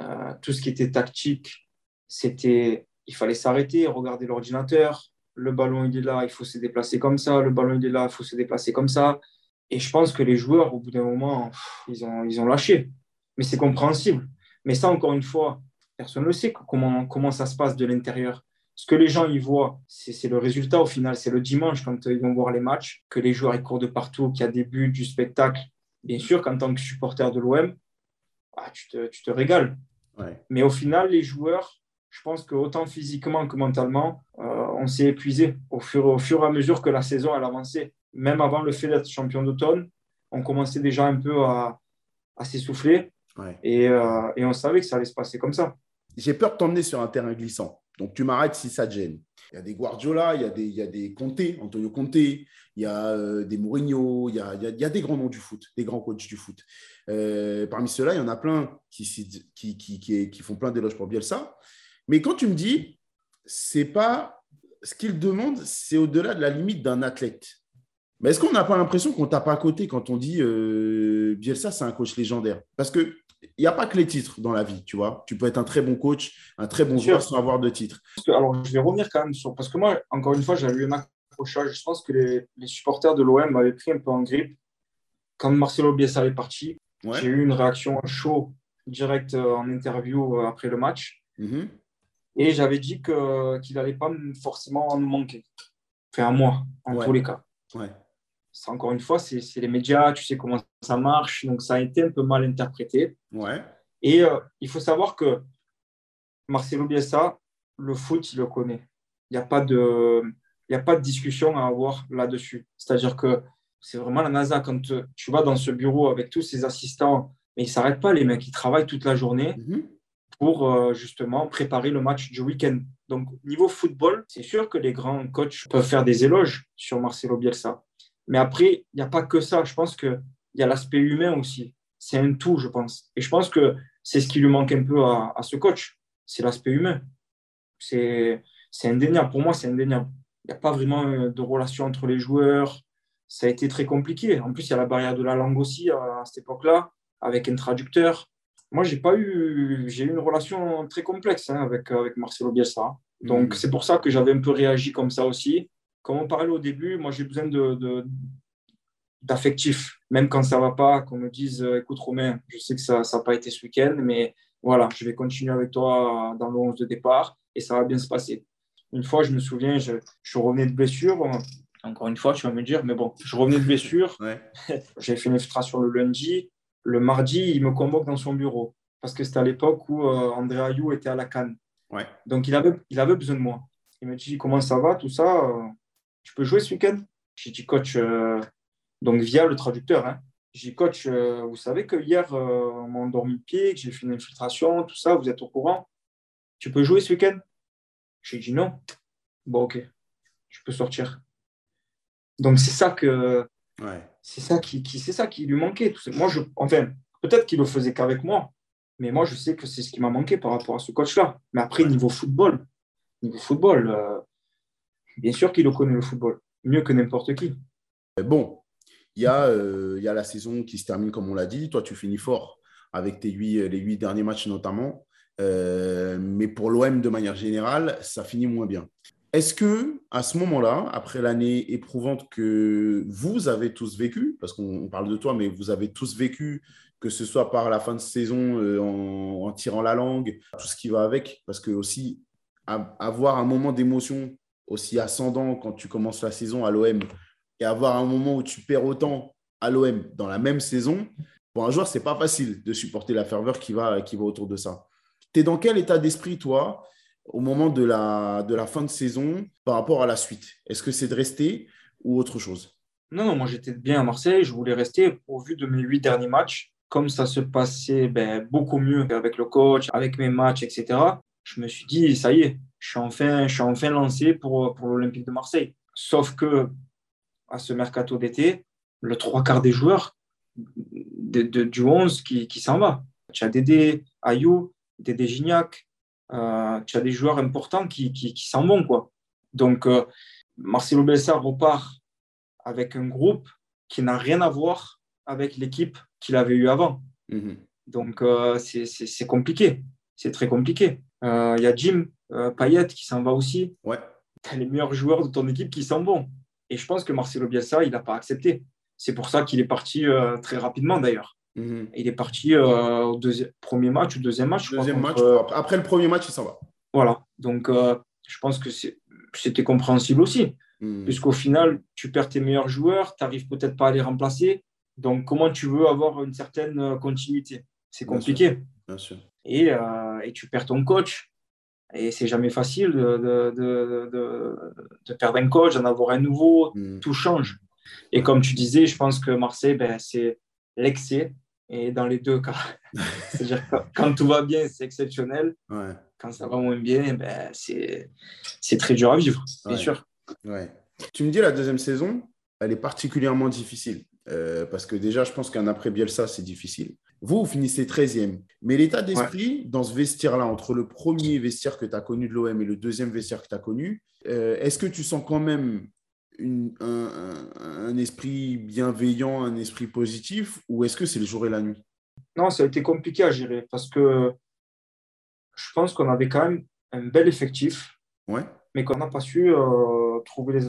euh, tout ce qui était tactique, c'était, il fallait s'arrêter, regarder l'ordinateur. Le ballon, il est là, il faut se déplacer comme ça. Le ballon, il est là, il faut se déplacer comme ça. Et je pense que les joueurs, au bout d'un moment, ils ont, ils ont lâché. Mais c'est compréhensible. Mais ça, encore une fois, personne ne sait comment, comment ça se passe de l'intérieur ce que les gens y voient, c'est le résultat au final. C'est le dimanche quand ils vont voir les matchs, que les joueurs ils courent de partout, qu'il y a des buts, du spectacle. Bien sûr qu'en tant que supporter de l'OM, ah, tu, te, tu, te, régales. Mais au final, les joueurs, je pense que autant physiquement que mentalement, euh, on s'est épuisé au fur, au fur et à mesure que la saison elle avançait. Même avant le fait d'être champion d'automne, on commençait déjà un peu à, à s'essouffler. Et, euh, et on savait que ça allait se passer comme ça. J'ai peur de t'emmener sur un terrain glissant. Donc, tu m'arrêtes si ça te gêne. Il y a des Guardiola, il y a des, il y a des Conte, Antonio Conte, il y a euh, des Mourinho, il y a, il, y a, des grands noms du foot, des grands coachs du foot. Euh, parmi ceux-là, il y en a plein qui, qui, qui, qui, font plein d'éloges pour Bielsa. Mais quand tu me dis, c'est pas ce qu'il demande, c'est au-delà de la limite d'un athlète. Mais est-ce qu'on n'a pas l'impression qu'on tape à côté quand on dit euh, Bielsa, c'est un coach légendaire? Parce que il n'y a pas que les titres dans la vie, tu vois. Tu peux être un très bon coach, un très bon joueur sans avoir de titre. Alors, je vais revenir quand même sur. Parce que moi, encore une fois, j'avais eu un accrochage. Je pense que les, supporters de l'OM m'avaient pris un peu en grippe. Quand Marcelo Bielsa est parti, j'ai eu une réaction chaud direct euh, en interview euh, après le match. Mm-hmm. Et j'avais dit qu'il n'allait pas forcément nous manquer. Enfin, à moi, en tous les cas. Ouais. Encore une fois, c'est les médias, tu sais comment ça marche. Donc, ça a été un peu mal interprété. Ouais. Et euh, il faut savoir que Marcelo Bielsa, le foot, il le connaît. Il n'y a, pas de, a pas de discussion à avoir là-dessus. C'est-à-dire que c'est vraiment la NASA. Quand tu vas dans ce bureau avec tous ces assistants, mais ils ne s'arrêtent pas, les mecs, ils travaillent toute la journée mhm. pour euh, justement préparer le match du week-end. Donc, niveau football, c'est sûr que les grands coachs peuvent faire des éloges sur Marcelo Bielsa. Mais après, il n'y a pas que ça. Je pense qu'il y a l'aspect humain aussi. C'est un tout, je pense. Et je pense que c'est ce qui lui manque un peu à, à ce coach. C'est l'aspect humain. C'est indéniable. Pour moi, c'est indéniable. Il n'y a pas vraiment euh, de relation entre les joueurs ça a été très compliqué. En plus, il y a la barrière de la langue aussi à, cette époque-là, avec un traducteur. Moi, j'ai pas eu, j'ai eu une relation très complexe hein, avec, avec Marcelo Bielsa. Donc, hmm. c'est pour ça que j'avais un peu réagi comme ça aussi. Comme on parlait au début, moi, j'ai besoin de, d'affectif. Même quand ça va pas, qu'on me dise, euh, écoute, Romain, je sais que ça n'a pas été ce week-end, mais voilà, je vais continuer avec toi dans le 11 de départ et ça va bien se passer. Une fois, je me souviens, je, je revenais de blessure. Encore une fois, tu vas me dire, mais bon, je revenais de blessure. J'ai fait une infiltration le lundi. Le mardi, il me convoque dans son bureau parce que c'était à l'époque où euh, André Ayou était à la Cannes. Donc, il avait, il avait besoin de moi. Il me dit, comment ça va, tout ça euh, Tu peux jouer ce week-end? J'ai dit, coach, euh, donc via le traducteur. Hein. J'ai dit, coach, vous savez que hier, on m'a endormi le pied, que j'ai fait une infiltration, tout ça, vous êtes au courant? Tu peux jouer ce week-end? J'ai dit, non. Bon, ok, je peux sortir. Donc c'est ça que c'est ça qui, c'est ça qui lui manquait. Moi, je, enfin, peut-être qu'il le faisait qu'avec moi, mais moi, je sais que c'est ce qui m'a manqué par rapport à ce coach-là. Mais après, niveau football, niveau football, euh, bien sûr qu'il connaît le football, mieux que n'importe qui. Bon, il y, a, euh, y a la saison qui se termine, comme on l'a dit. Toi, tu finis fort avec tes huit, les huit derniers matchs notamment. Euh, mais pour l'OM, de manière générale, ça finit moins bien. Est-ce que à ce moment-là, après l'année éprouvante que vous avez tous vécu, parce qu'on parle de toi, mais vous avez tous vécu, que ce soit par la fin de saison euh, en, tirant la langue, tout ce qui va avec, parce que aussi avoir un moment d'émotion aussi ascendant quand tu commences la saison à l'OM et avoir un moment où tu perds autant à l'OM dans la même saison, pour un joueur, c'est pas facile de supporter la ferveur qui va, qui va autour de ça. Tu es dans quel état d'esprit, toi, au moment de la, de la fin de saison par rapport à la suite? Est-ce que c'est de rester ou autre chose? Non, non, moi j'étais bien à Marseille, je voulais rester au vu de mes huit derniers matchs. Comme ça se passait ben, beaucoup mieux avec le coach, avec mes matchs, etc., je me suis dit, ça y est, je suis enfin, je suis enfin lancé pour, pour l'Olympique de Marseille. Sauf que à ce mercato d'été, le trois quarts des joueurs de, du 11 qui, qui s'en va. Tu as Dédé, Ayou, Dédé Gignac, euh, tu as des joueurs importants qui, qui, s'en vont. Quoi. Donc, euh, Marcelo Bielsa repart avec un groupe qui n'a rien à voir avec l'équipe qu'il avait eue avant. Mhm. Donc, euh, c'est compliqué. C'est très compliqué. Il y a Jim Payet qui s'en va aussi. Ouais. Tu as les meilleurs joueurs de ton équipe qui s'en vont. Et je pense que Marcelo Bielsa, il n'a pas accepté. C'est pour ça qu'il est parti très rapidement d'ailleurs. Mhm. Il est parti euh, au premier match ou deuxième match. Deuxième match, euh, après le premier match, il s'en va. Voilà, donc euh, je pense que c'était compréhensible aussi. Mhm. Puisqu'au final, tu perds tes meilleurs joueurs, tu n'arrives peut-être pas à les remplacer. Donc, comment tu veux avoir une certaine continuité? C'est compliqué. Bien sûr. Et, et, tu perds ton coach. Et c'est jamais facile de, de, de, de, perdre un coach, d'en avoir un nouveau. Mhm. Tout change. Et comme tu disais, je pense que Marseille, ben, c'est l'excès et dans les deux cas. C'est-à-dire quand tout va bien, c'est exceptionnel. Quand ça va moins bien, ben, c'est très dur à vivre, bien sûr. Ouais. Tu me dis, la deuxième saison, elle est particulièrement difficile. Euh, parce que déjà, je pense qu'un après Bielsa, c'est difficile. Vous, vous finissez 13e. Mais l'état d'esprit dans ce vestiaire-là, entre le premier vestiaire que tu as connu de l'OM et le deuxième vestiaire que tu as connu, euh, est-ce que tu sens quand même un, esprit bienveillant, un esprit positif, ou est-ce que c'est le jour et la nuit? Non, ça a été compliqué à gérer parce que je pense qu'on avait quand même un bel effectif, ouais. mais qu'on n'a pas su euh, trouver les,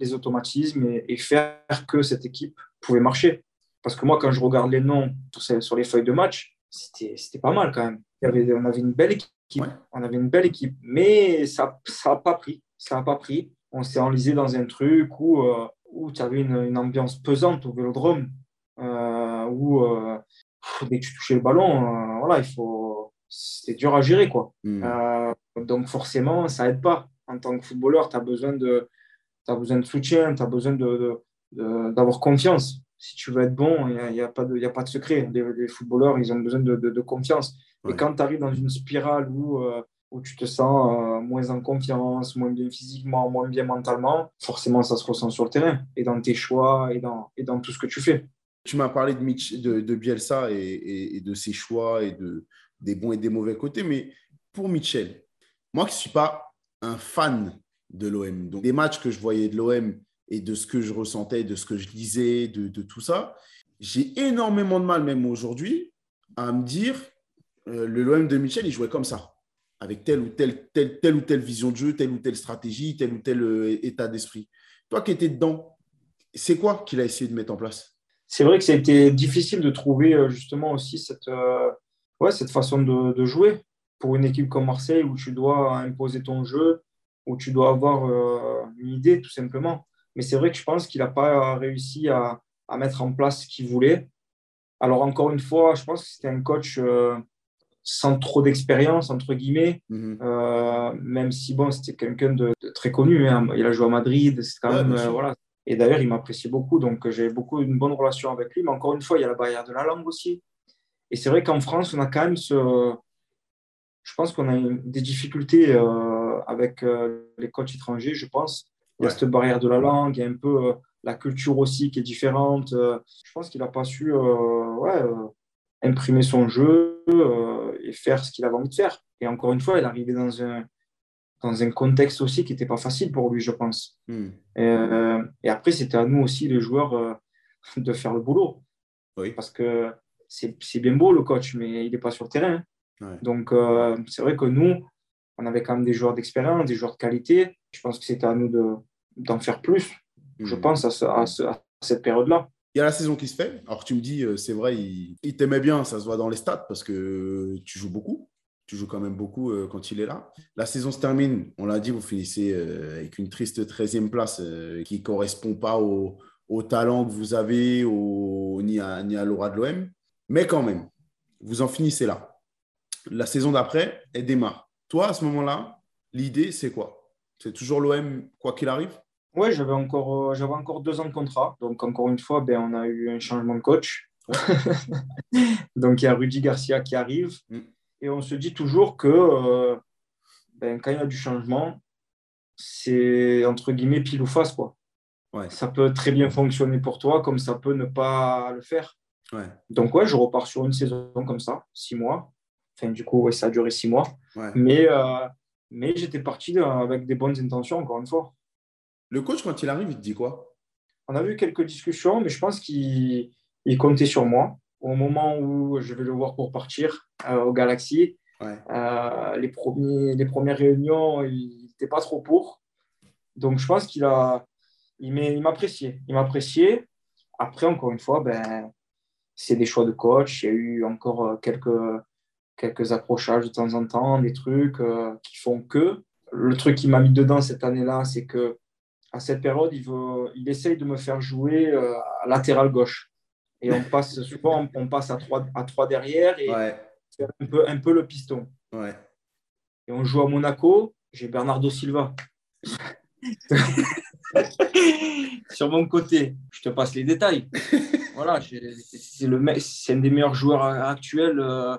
les automatismes et, faire que cette équipe pouvait marcher. Parce que moi, quand je regarde les noms sur les feuilles de match, c'était pas mal quand même. Il y avait, on avait une belle équipe. On avait une belle équipe, mais ça n'a pas pris. Ça n'a pas pris. On s'est enlisé dans un truc où, euh, où tu avais une, une, ambiance pesante au vélodrome, euh, où euh, dès que tu touchais le ballon, voilà, il faut, c'était dur à gérer. Quoi. Hmm. donc forcément, ça aide pas. En tant que footballeur, tu as besoin de, as besoin de soutien, tu as besoin d'avoir de, de, confiance si tu veux être bon, il n'y a, a, pas de, a pas de secret. Les, footballeurs, ils ont besoin de, de, confiance. Et quand tu arrives dans une spirale où, euh, où tu te sens euh, moins en confiance, moins bien physiquement, moins bien mentalement, forcément, ça se ressent sur le terrain et dans tes choix et dans, et dans tout ce que tu fais. Tu m'as parlé de, de, de, Bielsa et, et, de ses choix et de, des bons et des mauvais côtés. Mais pour Mitchell, moi qui ne suis pas un fan de l'OM, donc des matchs que je voyais de l'OM et de ce que je ressentais, de ce que je lisais, de, tout ça, j'ai énormément de mal, même aujourd'hui, à me dire euh, le l'OM de Michel, il jouait comme ça, avec telle ou telle, telle, telle ou telle vision de jeu, telle ou telle stratégie, tel ou tel euh, état d'esprit. Toi qui étais dedans, c'est quoi qu'il a essayé de mettre en place? C'est vrai que ça a été difficile de trouver euh, justement aussi cette, ouais, cette façon de, jouer pour une équipe comme Marseille où tu dois imposer ton jeu, où tu dois avoir une idée tout simplement. Mais c'est vrai que je pense qu'il n'a pas réussi à, à, mettre en place ce qu'il voulait. Alors encore une fois, je pense que c'était un coach sans trop d'expérience, entre guillemets, mhm. euh, même si bon, c'était quelqu'un de, très connu. Hein. Il a joué à Madrid, c'est quand même. Euh, voilà. Et d'ailleurs, il m'appréciait beaucoup, donc j'ai beaucoup une bonne relation avec lui. Mais encore une fois, il y a la barrière de la langue aussi. Et c'est vrai qu'en France, on a quand même ce. Je pense qu'on a des difficultés euh, avec les coachs étrangers, je pense. Il y a cette barrière de la langue, il y a un peu la culture aussi qui est différente. je pense qu'il n'a pas su ouais, imprimer son jeu euh, et faire ce qu'il avait envie de faire. Et encore une fois, il arrivait dans un, dans un contexte aussi qui n'était pas facile pour lui, je pense. Hmm. Euh, et, après, c'était à nous aussi, les joueurs, euh, de faire le boulot. Oui. Parce que c'est bien beau le coach, mais il n'est pas sur le terrain. Donc, c'est vrai que nous, on avait quand même des joueurs d'expérience, des joueurs de qualité. Je pense que c'était à nous d'en faire plus, je hmm. pense, à, à cette période-là. Il y a la saison qui se fait. Alors, tu me dis, euh, c'est vrai, il, t'aimait bien, ça se voit dans les stats parce que tu joues beaucoup. Tu joues quand même beaucoup euh, quand il est là. La saison se termine, on l'a dit, vous finissez euh, avec une triste 13e place qui ne correspond pas au, talent que vous avez ni à, ni à l'aura de l'OM. Mais quand même, vous en finissez là. La saison d'après, elle démarre. Toi, à ce moment-là, l'idée, c'est quoi? C'est toujours l'OM, quoi qu'il arrive? Oui, j'avais encore, euh, encore deux ans de contrat. Donc, encore une fois, ben, on a eu un changement de coach. donc, il y a Rudy Garcia qui arrive. Mm. Et on se dit toujours que euh, ben, quand il y a du changement, c'est entre guillemets pile ou face. Quoi. Ouais. Ça peut très bien fonctionner pour toi, comme ça peut ne pas le faire. Ouais. Donc, ouais, je repars sur une saison comme ça, six mois. Enfin, du coup, ouais, ça a duré six mois. Mais, euh, mais j'étais parti avec des bonnes intentions, encore une fois. Le coach, quand il arrive, il te dit quoi? On a eu quelques discussions, mais je pense qu'il comptait sur moi. Au moment où je vais le voir pour partir euh, au Galaxy, euh, les, premiers, les premières réunions, il n'était pas trop pour. Donc, je pense qu'il a, il m'appréciait. Il m'appréciait. Après, encore une fois, ben, c'est des choix de coach. Il y a eu encore euh, quelques, quelques approchages de temps en temps, des trucs qui font que. Le truc qui m'a mis dedans cette année-là, c'est que à cette période, il, veut, il essaye de me faire jouer euh, à latéral gauche. Et on passe souvent, on passe à 3 à trois derrière et un, peu, un peu le piston. Et on joue à Monaco, j'ai Bernardo Silva. Sur mon côté, je te passe les détails. voilà, c'est un des meilleurs joueurs actuels euh,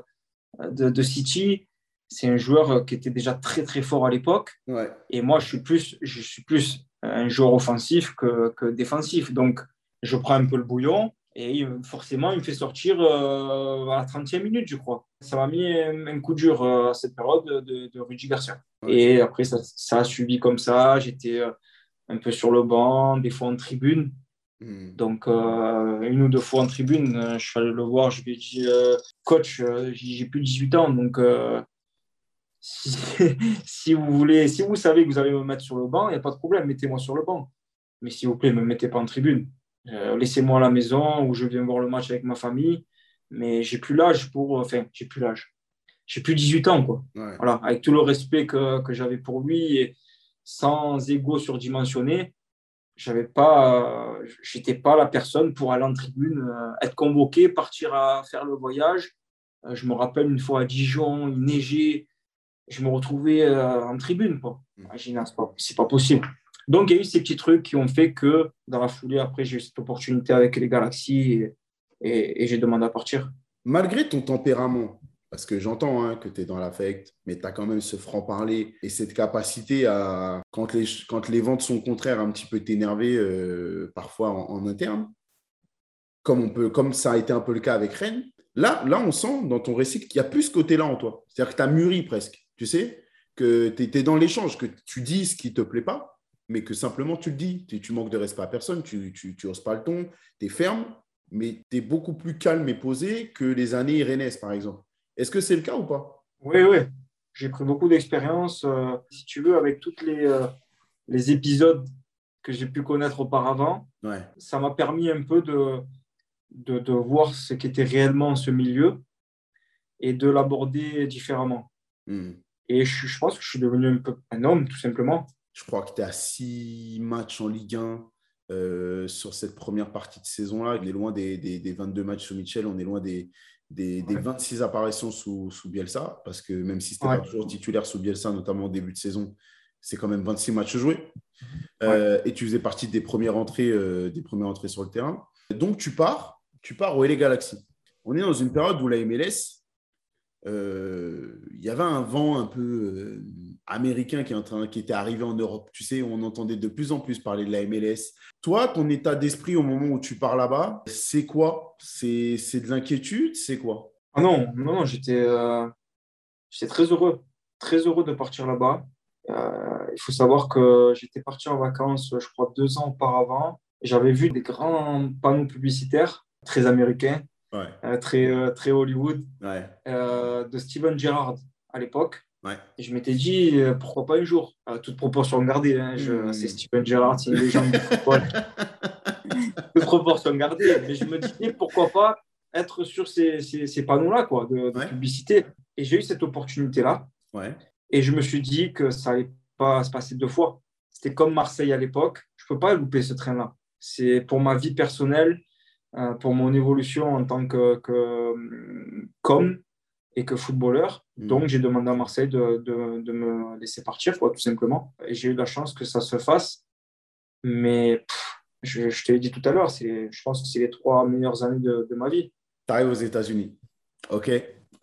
de, de City c'est un joueur qui était déjà très très fort à l'époque. Et moi, je suis plus, je suis plus un joueur offensif que, que, défensif. Donc, je prends un peu le bouillon et forcément, il me fait sortir euh, à la 30e minute, je crois. Ça m'a mis un, coup dur euh, à cette période de, de Rudy Garcia. Et après, ça, ça, a suivi comme ça. J'étais euh, un peu sur le banc, des fois en tribune. Hmm. Donc, une ou deux fois en tribune, je suis allé le voir. Je lui ai dit, coach, j'ai plus de 18 ans, donc si, vous voulez, si vous savez que vous allez me mettre sur le banc, il n'y a pas de problème, mettez-moi sur le banc. Mais s'il vous plaît, ne me mettez pas en tribune. Euh, laissez-moi à la maison où je viens voir le match avec ma famille. mais j'ai plus l'âge pour. Enfin, j'ai plus l'âge. J'ai plus 18 ans, quoi. Voilà, avec tout le respect que, que j'avais pour lui et sans ego surdimensionné, j'avais pas, j'étais pas la personne pour aller en tribune, euh, être convoqué, partir à faire le voyage. Euh, je me rappelle une fois à Dijon, il neigeait, je me retrouvais euh, en tribune. Quoi. Mm. c'est pas, pas possible. Donc, il y a eu ces petits trucs qui ont fait que dans la foulée, après, j'ai eu cette opportunité avec les Galaxies et, et j'ai demandé à partir. Malgré ton tempérament, parce que j'entends hein, que tu es dans l'affect, mais tu as quand même ce franc-parler et cette capacité à, quand les, quand les ventes sont contraires, un petit peu t'énerver euh, parfois en, interne, comme, on peut, comme ça a été un peu le cas avec Rennes. Là, là, on sent dans ton récit qu'il y a plus ce côté-là en toi. C'est-à-dire que tu as mûri presque, tu sais, que tu es, dans l'échange, que tu dis ce qui ne te plaît pas, mais que simplement tu le dis. Tu, manques de respect à personne, tu n'oses pas le ton, tu es ferme, mais tu es beaucoup plus calme et posé que les années Rennes, par exemple. Est-ce que c'est le cas ou pas? Oui, oui. J'ai pris beaucoup d'expérience, euh, si tu veux, avec tous les, euh, les épisodes que j'ai pu connaître auparavant. Ça m'a permis un peu de, de, voir ce qu'était réellement ce milieu et de l'aborder différemment. Hmm. Et je, je, pense que je suis devenu un, peu un homme, tout simplement. Je crois que tu es à six matchs en Ligue 1 euh, sur cette première partie de saison-là. On est loin des, des, des, 22 matchs sous Michel, on est loin des, des, 26 apparitions sous, sous, Bielsa, parce que même si ce n'était pas toujours titulaire sous Bielsa, notamment au début de saison, c'est quand même 26 matchs joués. Euh, et tu faisais partie des premières entrées, euh, des premières entrées sur le terrain. Donc tu pars, tu pars au LA Galaxy. On est dans une période où la MLS euh, il y avait un vent un peu américain qui, est en train, qui était arrivé en Europe. Tu sais, on entendait de plus en plus parler de la MLS. Toi, ton état d'esprit au moment où tu pars là-bas, c'est quoi? C'est, de l'inquiétude? C'est quoi? Ah Non, non, j'étais, euh, très heureux. Très heureux de partir là-bas. il faut savoir que j'étais parti en vacances, je crois, deux ans auparavant. J'avais vu des grands panneaux publicitaires très américains euh, très, euh, très Hollywood, euh, de Steven Gerrard à l'époque. Et je m'étais dit, pourquoi pas un jour Toute proportion gardée, hein, hmm. c'est Steven Gerrard, c'est une légende du football. Toute proportion gardée. Mais je me disais, pourquoi pas être sur ces, ces, panneaux-là quoi, de, publicité. Et j'ai eu cette opportunité-là. Et je me suis dit que ça n'allait pas se passer deux fois. C'était comme Marseille à l'époque. Je ne peux pas louper ce train-là. C'est pour ma vie personnelle, euh, pour mon évolution en tant que, com et que footballeur. Mm. Donc, j'ai demandé à Marseille de, de, me laisser partir, quoi, tout simplement. Et j'ai eu la chance que ça se fasse. Mais je, je te l'ai dit tout à l'heure, je pense que c'est les trois meilleures années de, ma vie. Tu arrives aux États-Unis. OK.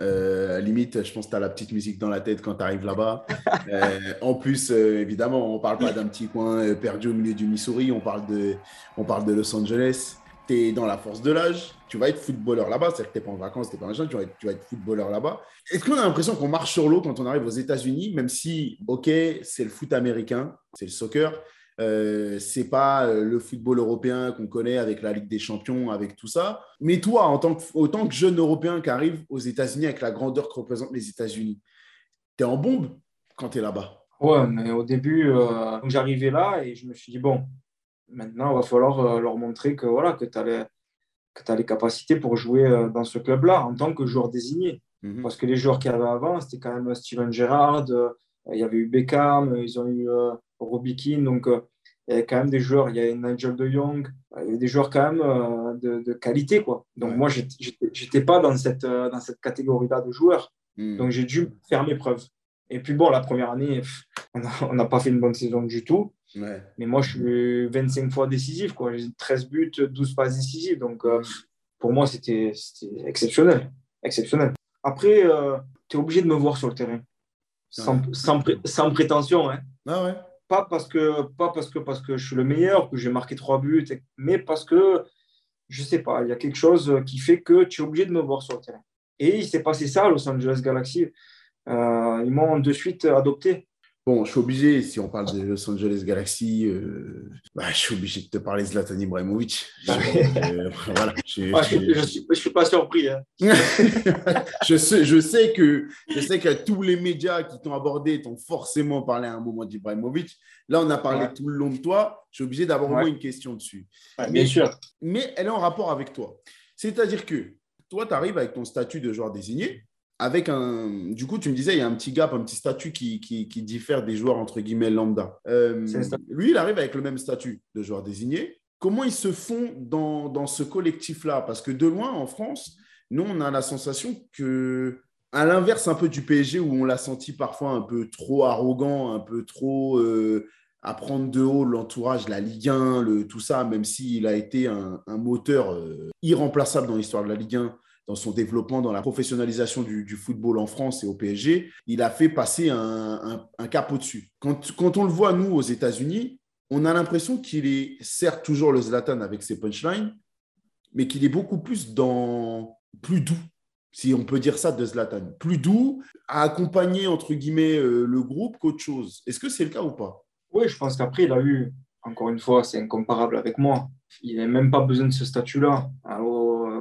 Euh, limite, je pense que tu as la petite musique dans la tête quand tu arrives là-bas. Euh, en plus, évidemment, on ne parle pas d'un petit coin perdu au milieu du Missouri, on parle de, on parle de Los Angeles tu es dans la force de l'âge, tu vas être footballeur là-bas, c'est-à-dire que tu n'es pas en vacances, tu n'es pas un jeune, tu vas, être, tu vas être footballeur là-bas. Est-ce qu'on a l'impression qu'on marche sur l'eau quand on arrive aux États-Unis, même si, OK, c'est le foot américain, c'est le soccer, euh, c'est pas euh, le football européen qu'on connaît avec la Ligue des Champions, avec tout ça. Mais toi, en tant que, autant que jeune Européen qui arrive aux États-Unis avec la grandeur que représentent les États-Unis, tu es en bombe quand tu es là-bas? Ouais, mais au début, euh, j'arrivais là et je me suis dit, bon, Maintenant, il va falloir euh, leur montrer que, voilà, que tu as, as, les capacités pour jouer euh, dans ce club-là en tant que joueur désigné. Mhm. Parce que les joueurs qu'il y avait avant, c'était quand même Steven Gerrard, euh, il y avait eu Beckham, ils ont eu Robbie Keane, donc il y avait quand même des joueurs, il y avait Nigel de Jong, il y avait des joueurs quand même de, qualité. Quoi. Donc moi, je n'étais pas dans cette, dans cette catégorie-là de joueurs. Mhm. Donc j'ai dû faire mes preuves. Et puis bon, la première année, on n'a pas fait une bonne saison du tout. Mais moi, je suis 25 fois décisif. Quoi. J'ai 13 buts, 12 passes décisives. Donc, euh, pour moi, c'était exceptionnel. exceptionnel. Après, euh, tu es obligé de me voir sur le terrain. Sans, sans, sans, prétention. Hein. Ah ouais. Pas, parce que, pas parce, que, parce que je suis le meilleur, que j'ai marqué 3 buts, mais parce que, je sais pas, il y a quelque chose qui fait que tu es obligé de me voir sur le terrain. Et il s'est passé ça à Los Angeles Galaxy. Euh, ils m'ont de suite adopté. Bon, je suis obligé, si on parle de Los Angeles Galaxy, euh, bah, je suis obligé de te parler de Zlatan Ibrahimovic. Je, voilà, je, ah, je, suis, pas surpris. Hein. je, sais, je, sais que, je sais que tous les médias qui t'ont abordé t'ont forcément parlé à un moment d'Ibrahimovic. Là, on a parlé tout le long de toi. Je suis obligé d'avoir au moins une question dessus. bien sûr. Mais elle est en rapport avec toi. C'est-à-dire que toi, tu arrives avec ton statut de joueur désigné. Avec un. Du coup, tu me disais, il y a un petit gap, un petit statut qui, qui, diffère des joueurs entre guillemets lambda. Euh, lui, il arrive avec le même statut de joueur désigné. Comment ils se font dans, dans ce collectif-là? Parce que de loin, en France, nous, on a la sensation que, à l'inverse un peu du PSG, où on l'a senti parfois un peu trop arrogant, un peu trop euh, à prendre de haut l'entourage, la Ligue 1, le, tout ça, même s'il a été un, moteur euh, irremplaçable dans l'histoire de la Ligue 1, dans son développement, dans la professionnalisation du, football en France et au PSG, il a fait passer un, cap au-dessus. Quand, on le voit, nous, aux États-Unis, on a l'impression qu'il est certes toujours le Zlatan avec ses punchlines, mais qu'il est beaucoup plus dans plus doux, si on peut dire ça de Zlatan, plus doux, à accompagner entre guillemets euh, le groupe qu'autre chose. Est-ce que c'est le cas ou pas? Oui, je pense qu'après, il a eu, encore une fois, c'est incomparable avec moi. Il n'a même pas besoin de ce statut-là.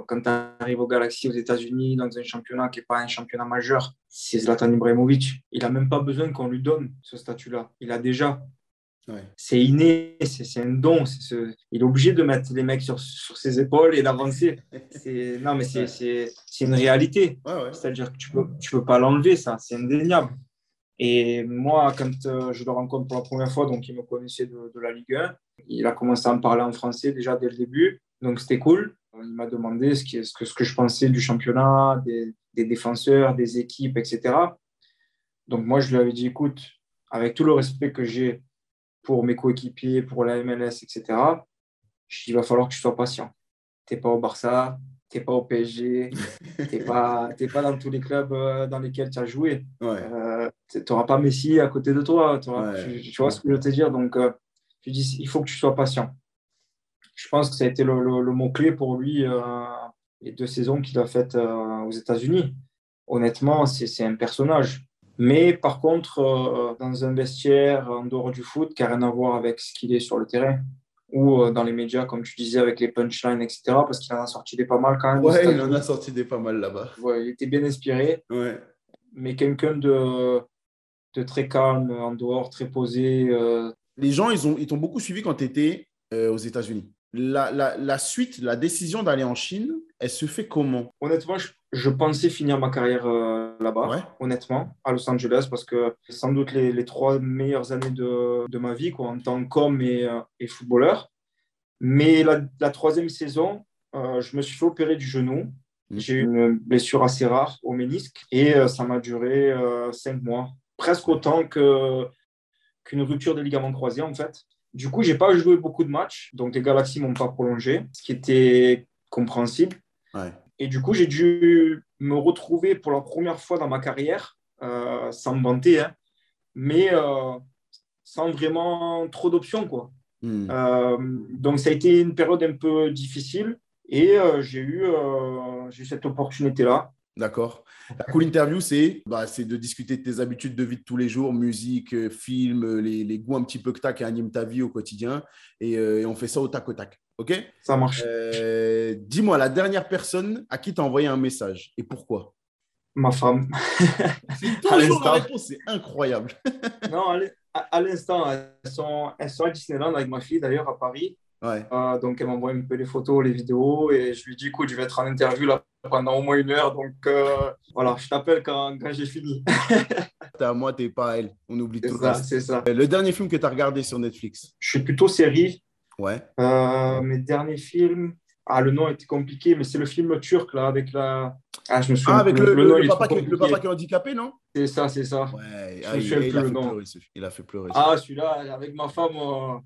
Quand tu arrives au Galaxy aux États-Unis, dans un championnat qui n'est pas un championnat majeur, c'est Zlatan Ibrahimovic. Il n'a même pas besoin qu'on lui donne ce statut-là. Il a déjà. C'est inné, c'est un don. Il est obligé de mettre les mecs sur, ses épaules et d'avancer. Non, mais c'est une réalité. C'est-à-dire que tu ne peux, tu peux pas l'enlever, ça. C'est indéniable. Et moi, quand euh, je le rencontre pour la première fois, donc il me connaissait de, la Ligue 1, il a commencé à me parler en français déjà dès le début, donc c'était cool. Il m'a demandé ce, ce, que, ce que je pensais du championnat, des, défenseurs, des équipes, etc. Donc moi, je lui avais dit, écoute, avec tout le respect que j'ai pour mes coéquipiers, pour la MLS, etc., je dis, il va falloir que tu sois patient. Tu n'es pas au Barça, tu n'es pas au PSG, tu n'es pas, pas dans tous les clubs euh, dans lesquels tu as joué. Euh, tu n'auras pas Messi à côté de toi. Tu, vois ce que je veux te dire? Donc, euh, je dis, il faut que tu sois patient. Je pense que ça a été le, mot-clé pour lui les deux saisons qu'il a faites aux États-Unis. Honnêtement, c'est un personnage. Mais par contre, dans un vestiaire en dehors du foot, qui n'a rien à voir avec ce qu'il est sur le terrain, ou euh, dans les médias, comme tu disais, avec les punchlines, etc. Parce qu'il en a sorti des pas mal quand même. Ouais, il en a sorti des pas mal là-bas. Ouais, il était bien inspiré. Ouais. Mais quelqu'un de, de très calme, en dehors, très posé. Euh. Les gens, ils t'ont ils beaucoup suivi quand tu étais euh, aux États-Unis. La, la, la, suite, la décision d'aller en Chine, elle se fait comment? Honnêtement, je, je, pensais finir ma carrière là-bas, honnêtement, à Los Angeles, parce que c'est sans doute les, les, trois meilleures années de, de ma vie, quoi, en tant qu'homme et, euh, et, footballeur. Mais la, la troisième saison, euh, je me suis fait opérer du genou. Mmh. J'ai eu une blessure assez rare au ménisque et euh, ça m'a duré cinq mois, presque autant que, qu'une rupture des ligaments croisés en fait. Du coup, j'ai pas joué beaucoup de matchs, donc les Galaxies m'ont pas prolongé, ce qui était compréhensible. Ouais. Et du coup, j'ai dû me retrouver pour la première fois dans ma carrière, euh, sans me vanter, hein, mais euh, sans vraiment trop d'options. quoi. Hmm. Euh, donc, ça a été une période un peu difficile et j'ai eu, eu cette opportunité-là. D'accord. La cool interview, c'est bah, de discuter de tes habitudes de vie de tous les jours, musique, film, les, les goûts un petit peu que tu as qui animent ta vie au quotidien. Et, et, on fait ça au tac au tac. OK? Ça marche. Euh, dis-moi, la dernière personne à qui tu as envoyé un message et pourquoi? Ma femme. C'est toujours la réponse, c'est incroyable. non, à, l'instant, elles sont, elles sont à Disneyland avec ma fille, d'ailleurs, à Paris. Ouais. Euh, donc, elle m'envoie un peu les photos, les vidéos, et je lui dis, écoute, je vais être en interview là pendant au moins une heure, donc euh, voilà, je t'appelle quand, quand j'ai fini. t'es à moi, t'es pas à elle. On oublie tout ça. C'est ça. Le dernier film que tu as regardé sur Netflix? Je suis plutôt série. Ouais. Euh, mes derniers films. Ah, le nom était compliqué, mais c'est le film turc, là, avec la. Ah, je me souviens. Ah, avec le, le, papa qui, le, papa qui, est handicapé, non? C'est ça, c'est ça. Ouais, ah, il, il, a pleurer, il, a fait pleurer. Ah, celui-là, avec ma femme, euh,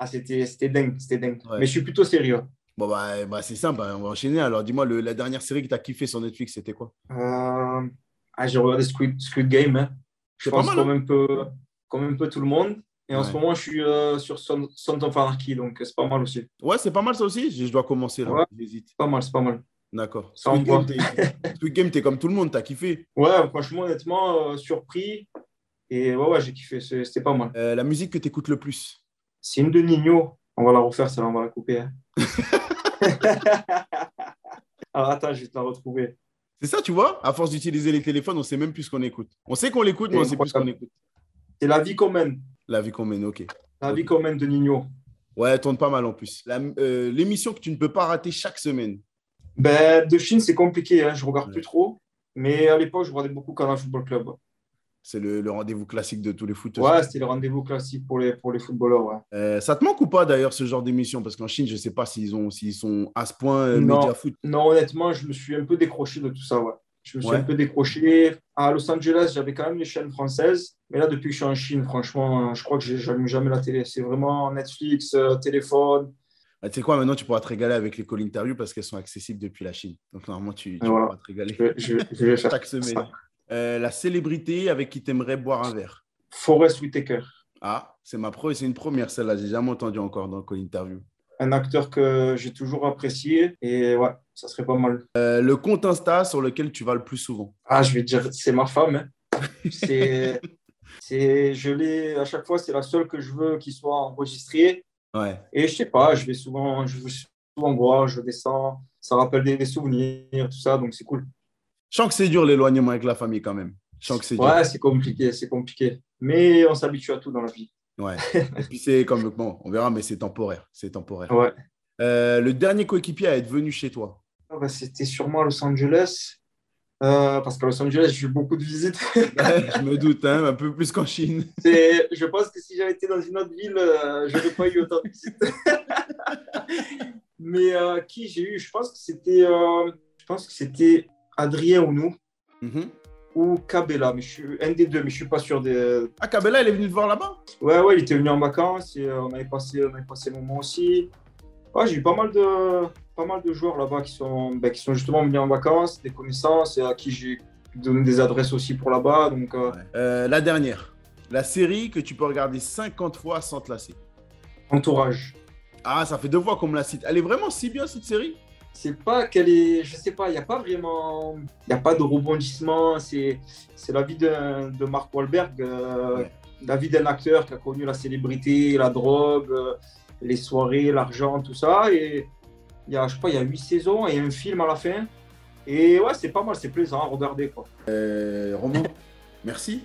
ah, c'était dingue, c'était dingue. Mais je suis plutôt sérieux. Bon, bah, bah c'est simple, on va enchaîner. Alors, dis-moi, la dernière série que tu as kiffé sur Netflix, c'était quoi? Euh... Ah, j'ai regardé Squid, Squid Game. Hein. Je pense pas mal, comme, hein. un peu, comme un peu tout le monde. Et en ce moment, je suis euh, sur Son, of Anarchy, donc c'est pas mal aussi. Ouais, c'est pas mal ça aussi? Je dois commencer là. Ouais, Pas mal, c'est pas mal. D'accord. Squid Game, t'es, t'es comme tout le monde, t'as kiffé? Ouais, franchement, honnêtement, euh, surpris. Et ouais, ouais, j'ai kiffé, c'était pas mal. Euh, la musique que t'écoutes le plus? C'est une de Nino. On va la refaire, celle-là, on va la couper. Hein. Alors attends, je vais te la retrouver. C'est ça, tu vois À force d'utiliser les téléphones, on sait même plus ce qu'on écoute. On sait qu'on l'écoute, mais on sait plus ce qu'on écoute. C'est La vie qu'on mène. La vie qu'on mène, ok. La vie qu'on mène de Nino. Ouais, elle tourne pas mal en plus. Euh, l'émission que tu ne peux pas rater chaque semaine. ben, De Chine, c'est compliqué. Hein. Je regarde plus trop. Mais à l'époque, je regardais beaucoup Canal Football Club. C'est le, rendez-vous classique de tous les footeurs. Ouais, c'était le rendez-vous classique pour les, pour les footballeurs. Ouais. Euh, ça te manque ou pas d'ailleurs ce genre d'émission? Parce qu'en Chine, je ne sais pas s'ils ont, s'ils sont à ce point euh, non, foot. Non, honnêtement, je me suis un peu décroché de tout ça. Ouais. Je me suis un peu décroché. À Los Angeles, j'avais quand même les chaînes françaises. Mais là, depuis que je suis en Chine, franchement, je crois que je n'allume jamais la télé. C'est vraiment Netflix, euh, téléphone. Bah, tu sais quoi, maintenant, tu pourras te régaler avec les call interviews parce qu'elles sont accessibles depuis la Chine. Donc, normalement, tu, pourras te régaler je, vais faire chaque semaine. Euh, la célébrité avec qui tu aimerais boire un verre Forrest Whitaker. Ah, c'est ma pro c'est une première celle-là. J'ai jamais entendu encore dans call interview. Un acteur que j'ai toujours apprécié et ouais, ça serait pas mal. Euh, le compte Insta sur lequel tu vas le plus souvent Ah, je vais dire, c'est ma femme. Hein. c'est, c'est, je l'ai à chaque fois, c'est la seule que je veux qu'il soit enregistré. Ouais. Et je sais pas, je vais souvent, je vais souvent voir, je descends, ça rappelle des, souvenirs, tout ça, donc c'est cool. Je sens que c'est dur l'éloignement avec la famille quand même. Je sens que c'est dur. Ouais, c'est compliqué, c'est compliqué. Mais on s'habitue à tout dans la vie. Ouais. Et puis c'est comme bon, on verra, mais c'est temporaire. C'est temporaire. Ouais. Euh, le dernier coéquipier à être venu chez toi ah bah, C'était sûrement à Los Angeles. Euh, parce qu'à Los Angeles, j'ai eu beaucoup de visites. je me doute, hein, un peu plus qu'en Chine. Je pense que si j'avais été dans une autre ville, euh, je n'aurais pas eu autant de visites. Mais qui j'ai eu Je pense que c'était, je pense que c'était Adrien ou nous. Mm-hmm. Ou Cabella, mais je suis un des deux, mais je ne suis pas sûr de. Ah, Cabella, il est venu te voir là-bas? Ouais, ouais, il était venu en vacances et on avait passé, on avait passé le moment aussi. Ouais, j'ai eu pas mal de, pas mal de joueurs là-bas qui sont, ben, qui sont justement venus en vacances, des connaissances et à qui j'ai donné des adresses aussi pour là-bas. Donc, euh, euh, la dernière, la série que tu peux regarder 50 fois sans te lasser. Entourage. Ah, ça fait deux fois qu'on me la cite. Elle est vraiment si bien cette série? C'est pas qu'elle est. Je sais pas, il n'y a pas vraiment. Il n'y a pas de rebondissement. C'est la vie de, de Mark Wahlberg. Euh, la vie d'un acteur qui a connu la célébrité, la drogue les soirées, l'argent, tout ça. Et il y a, je crois, il y a huit saisons et un film à la fin. Et ouais, c'est pas mal, c'est plaisant à regarder. Quoi. Euh, Romain, merci.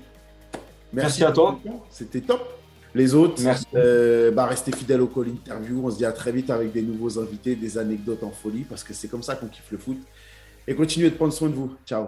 merci. à toi. C'était top. Les autres, merci. Euh, bah, restez fidèles au call interview. On se dit à très vite avec des nouveaux invités, des anecdotes en folie, parce que c'est comme ça qu'on kiffe le foot. Et continuez de prendre soin de vous. Ciao.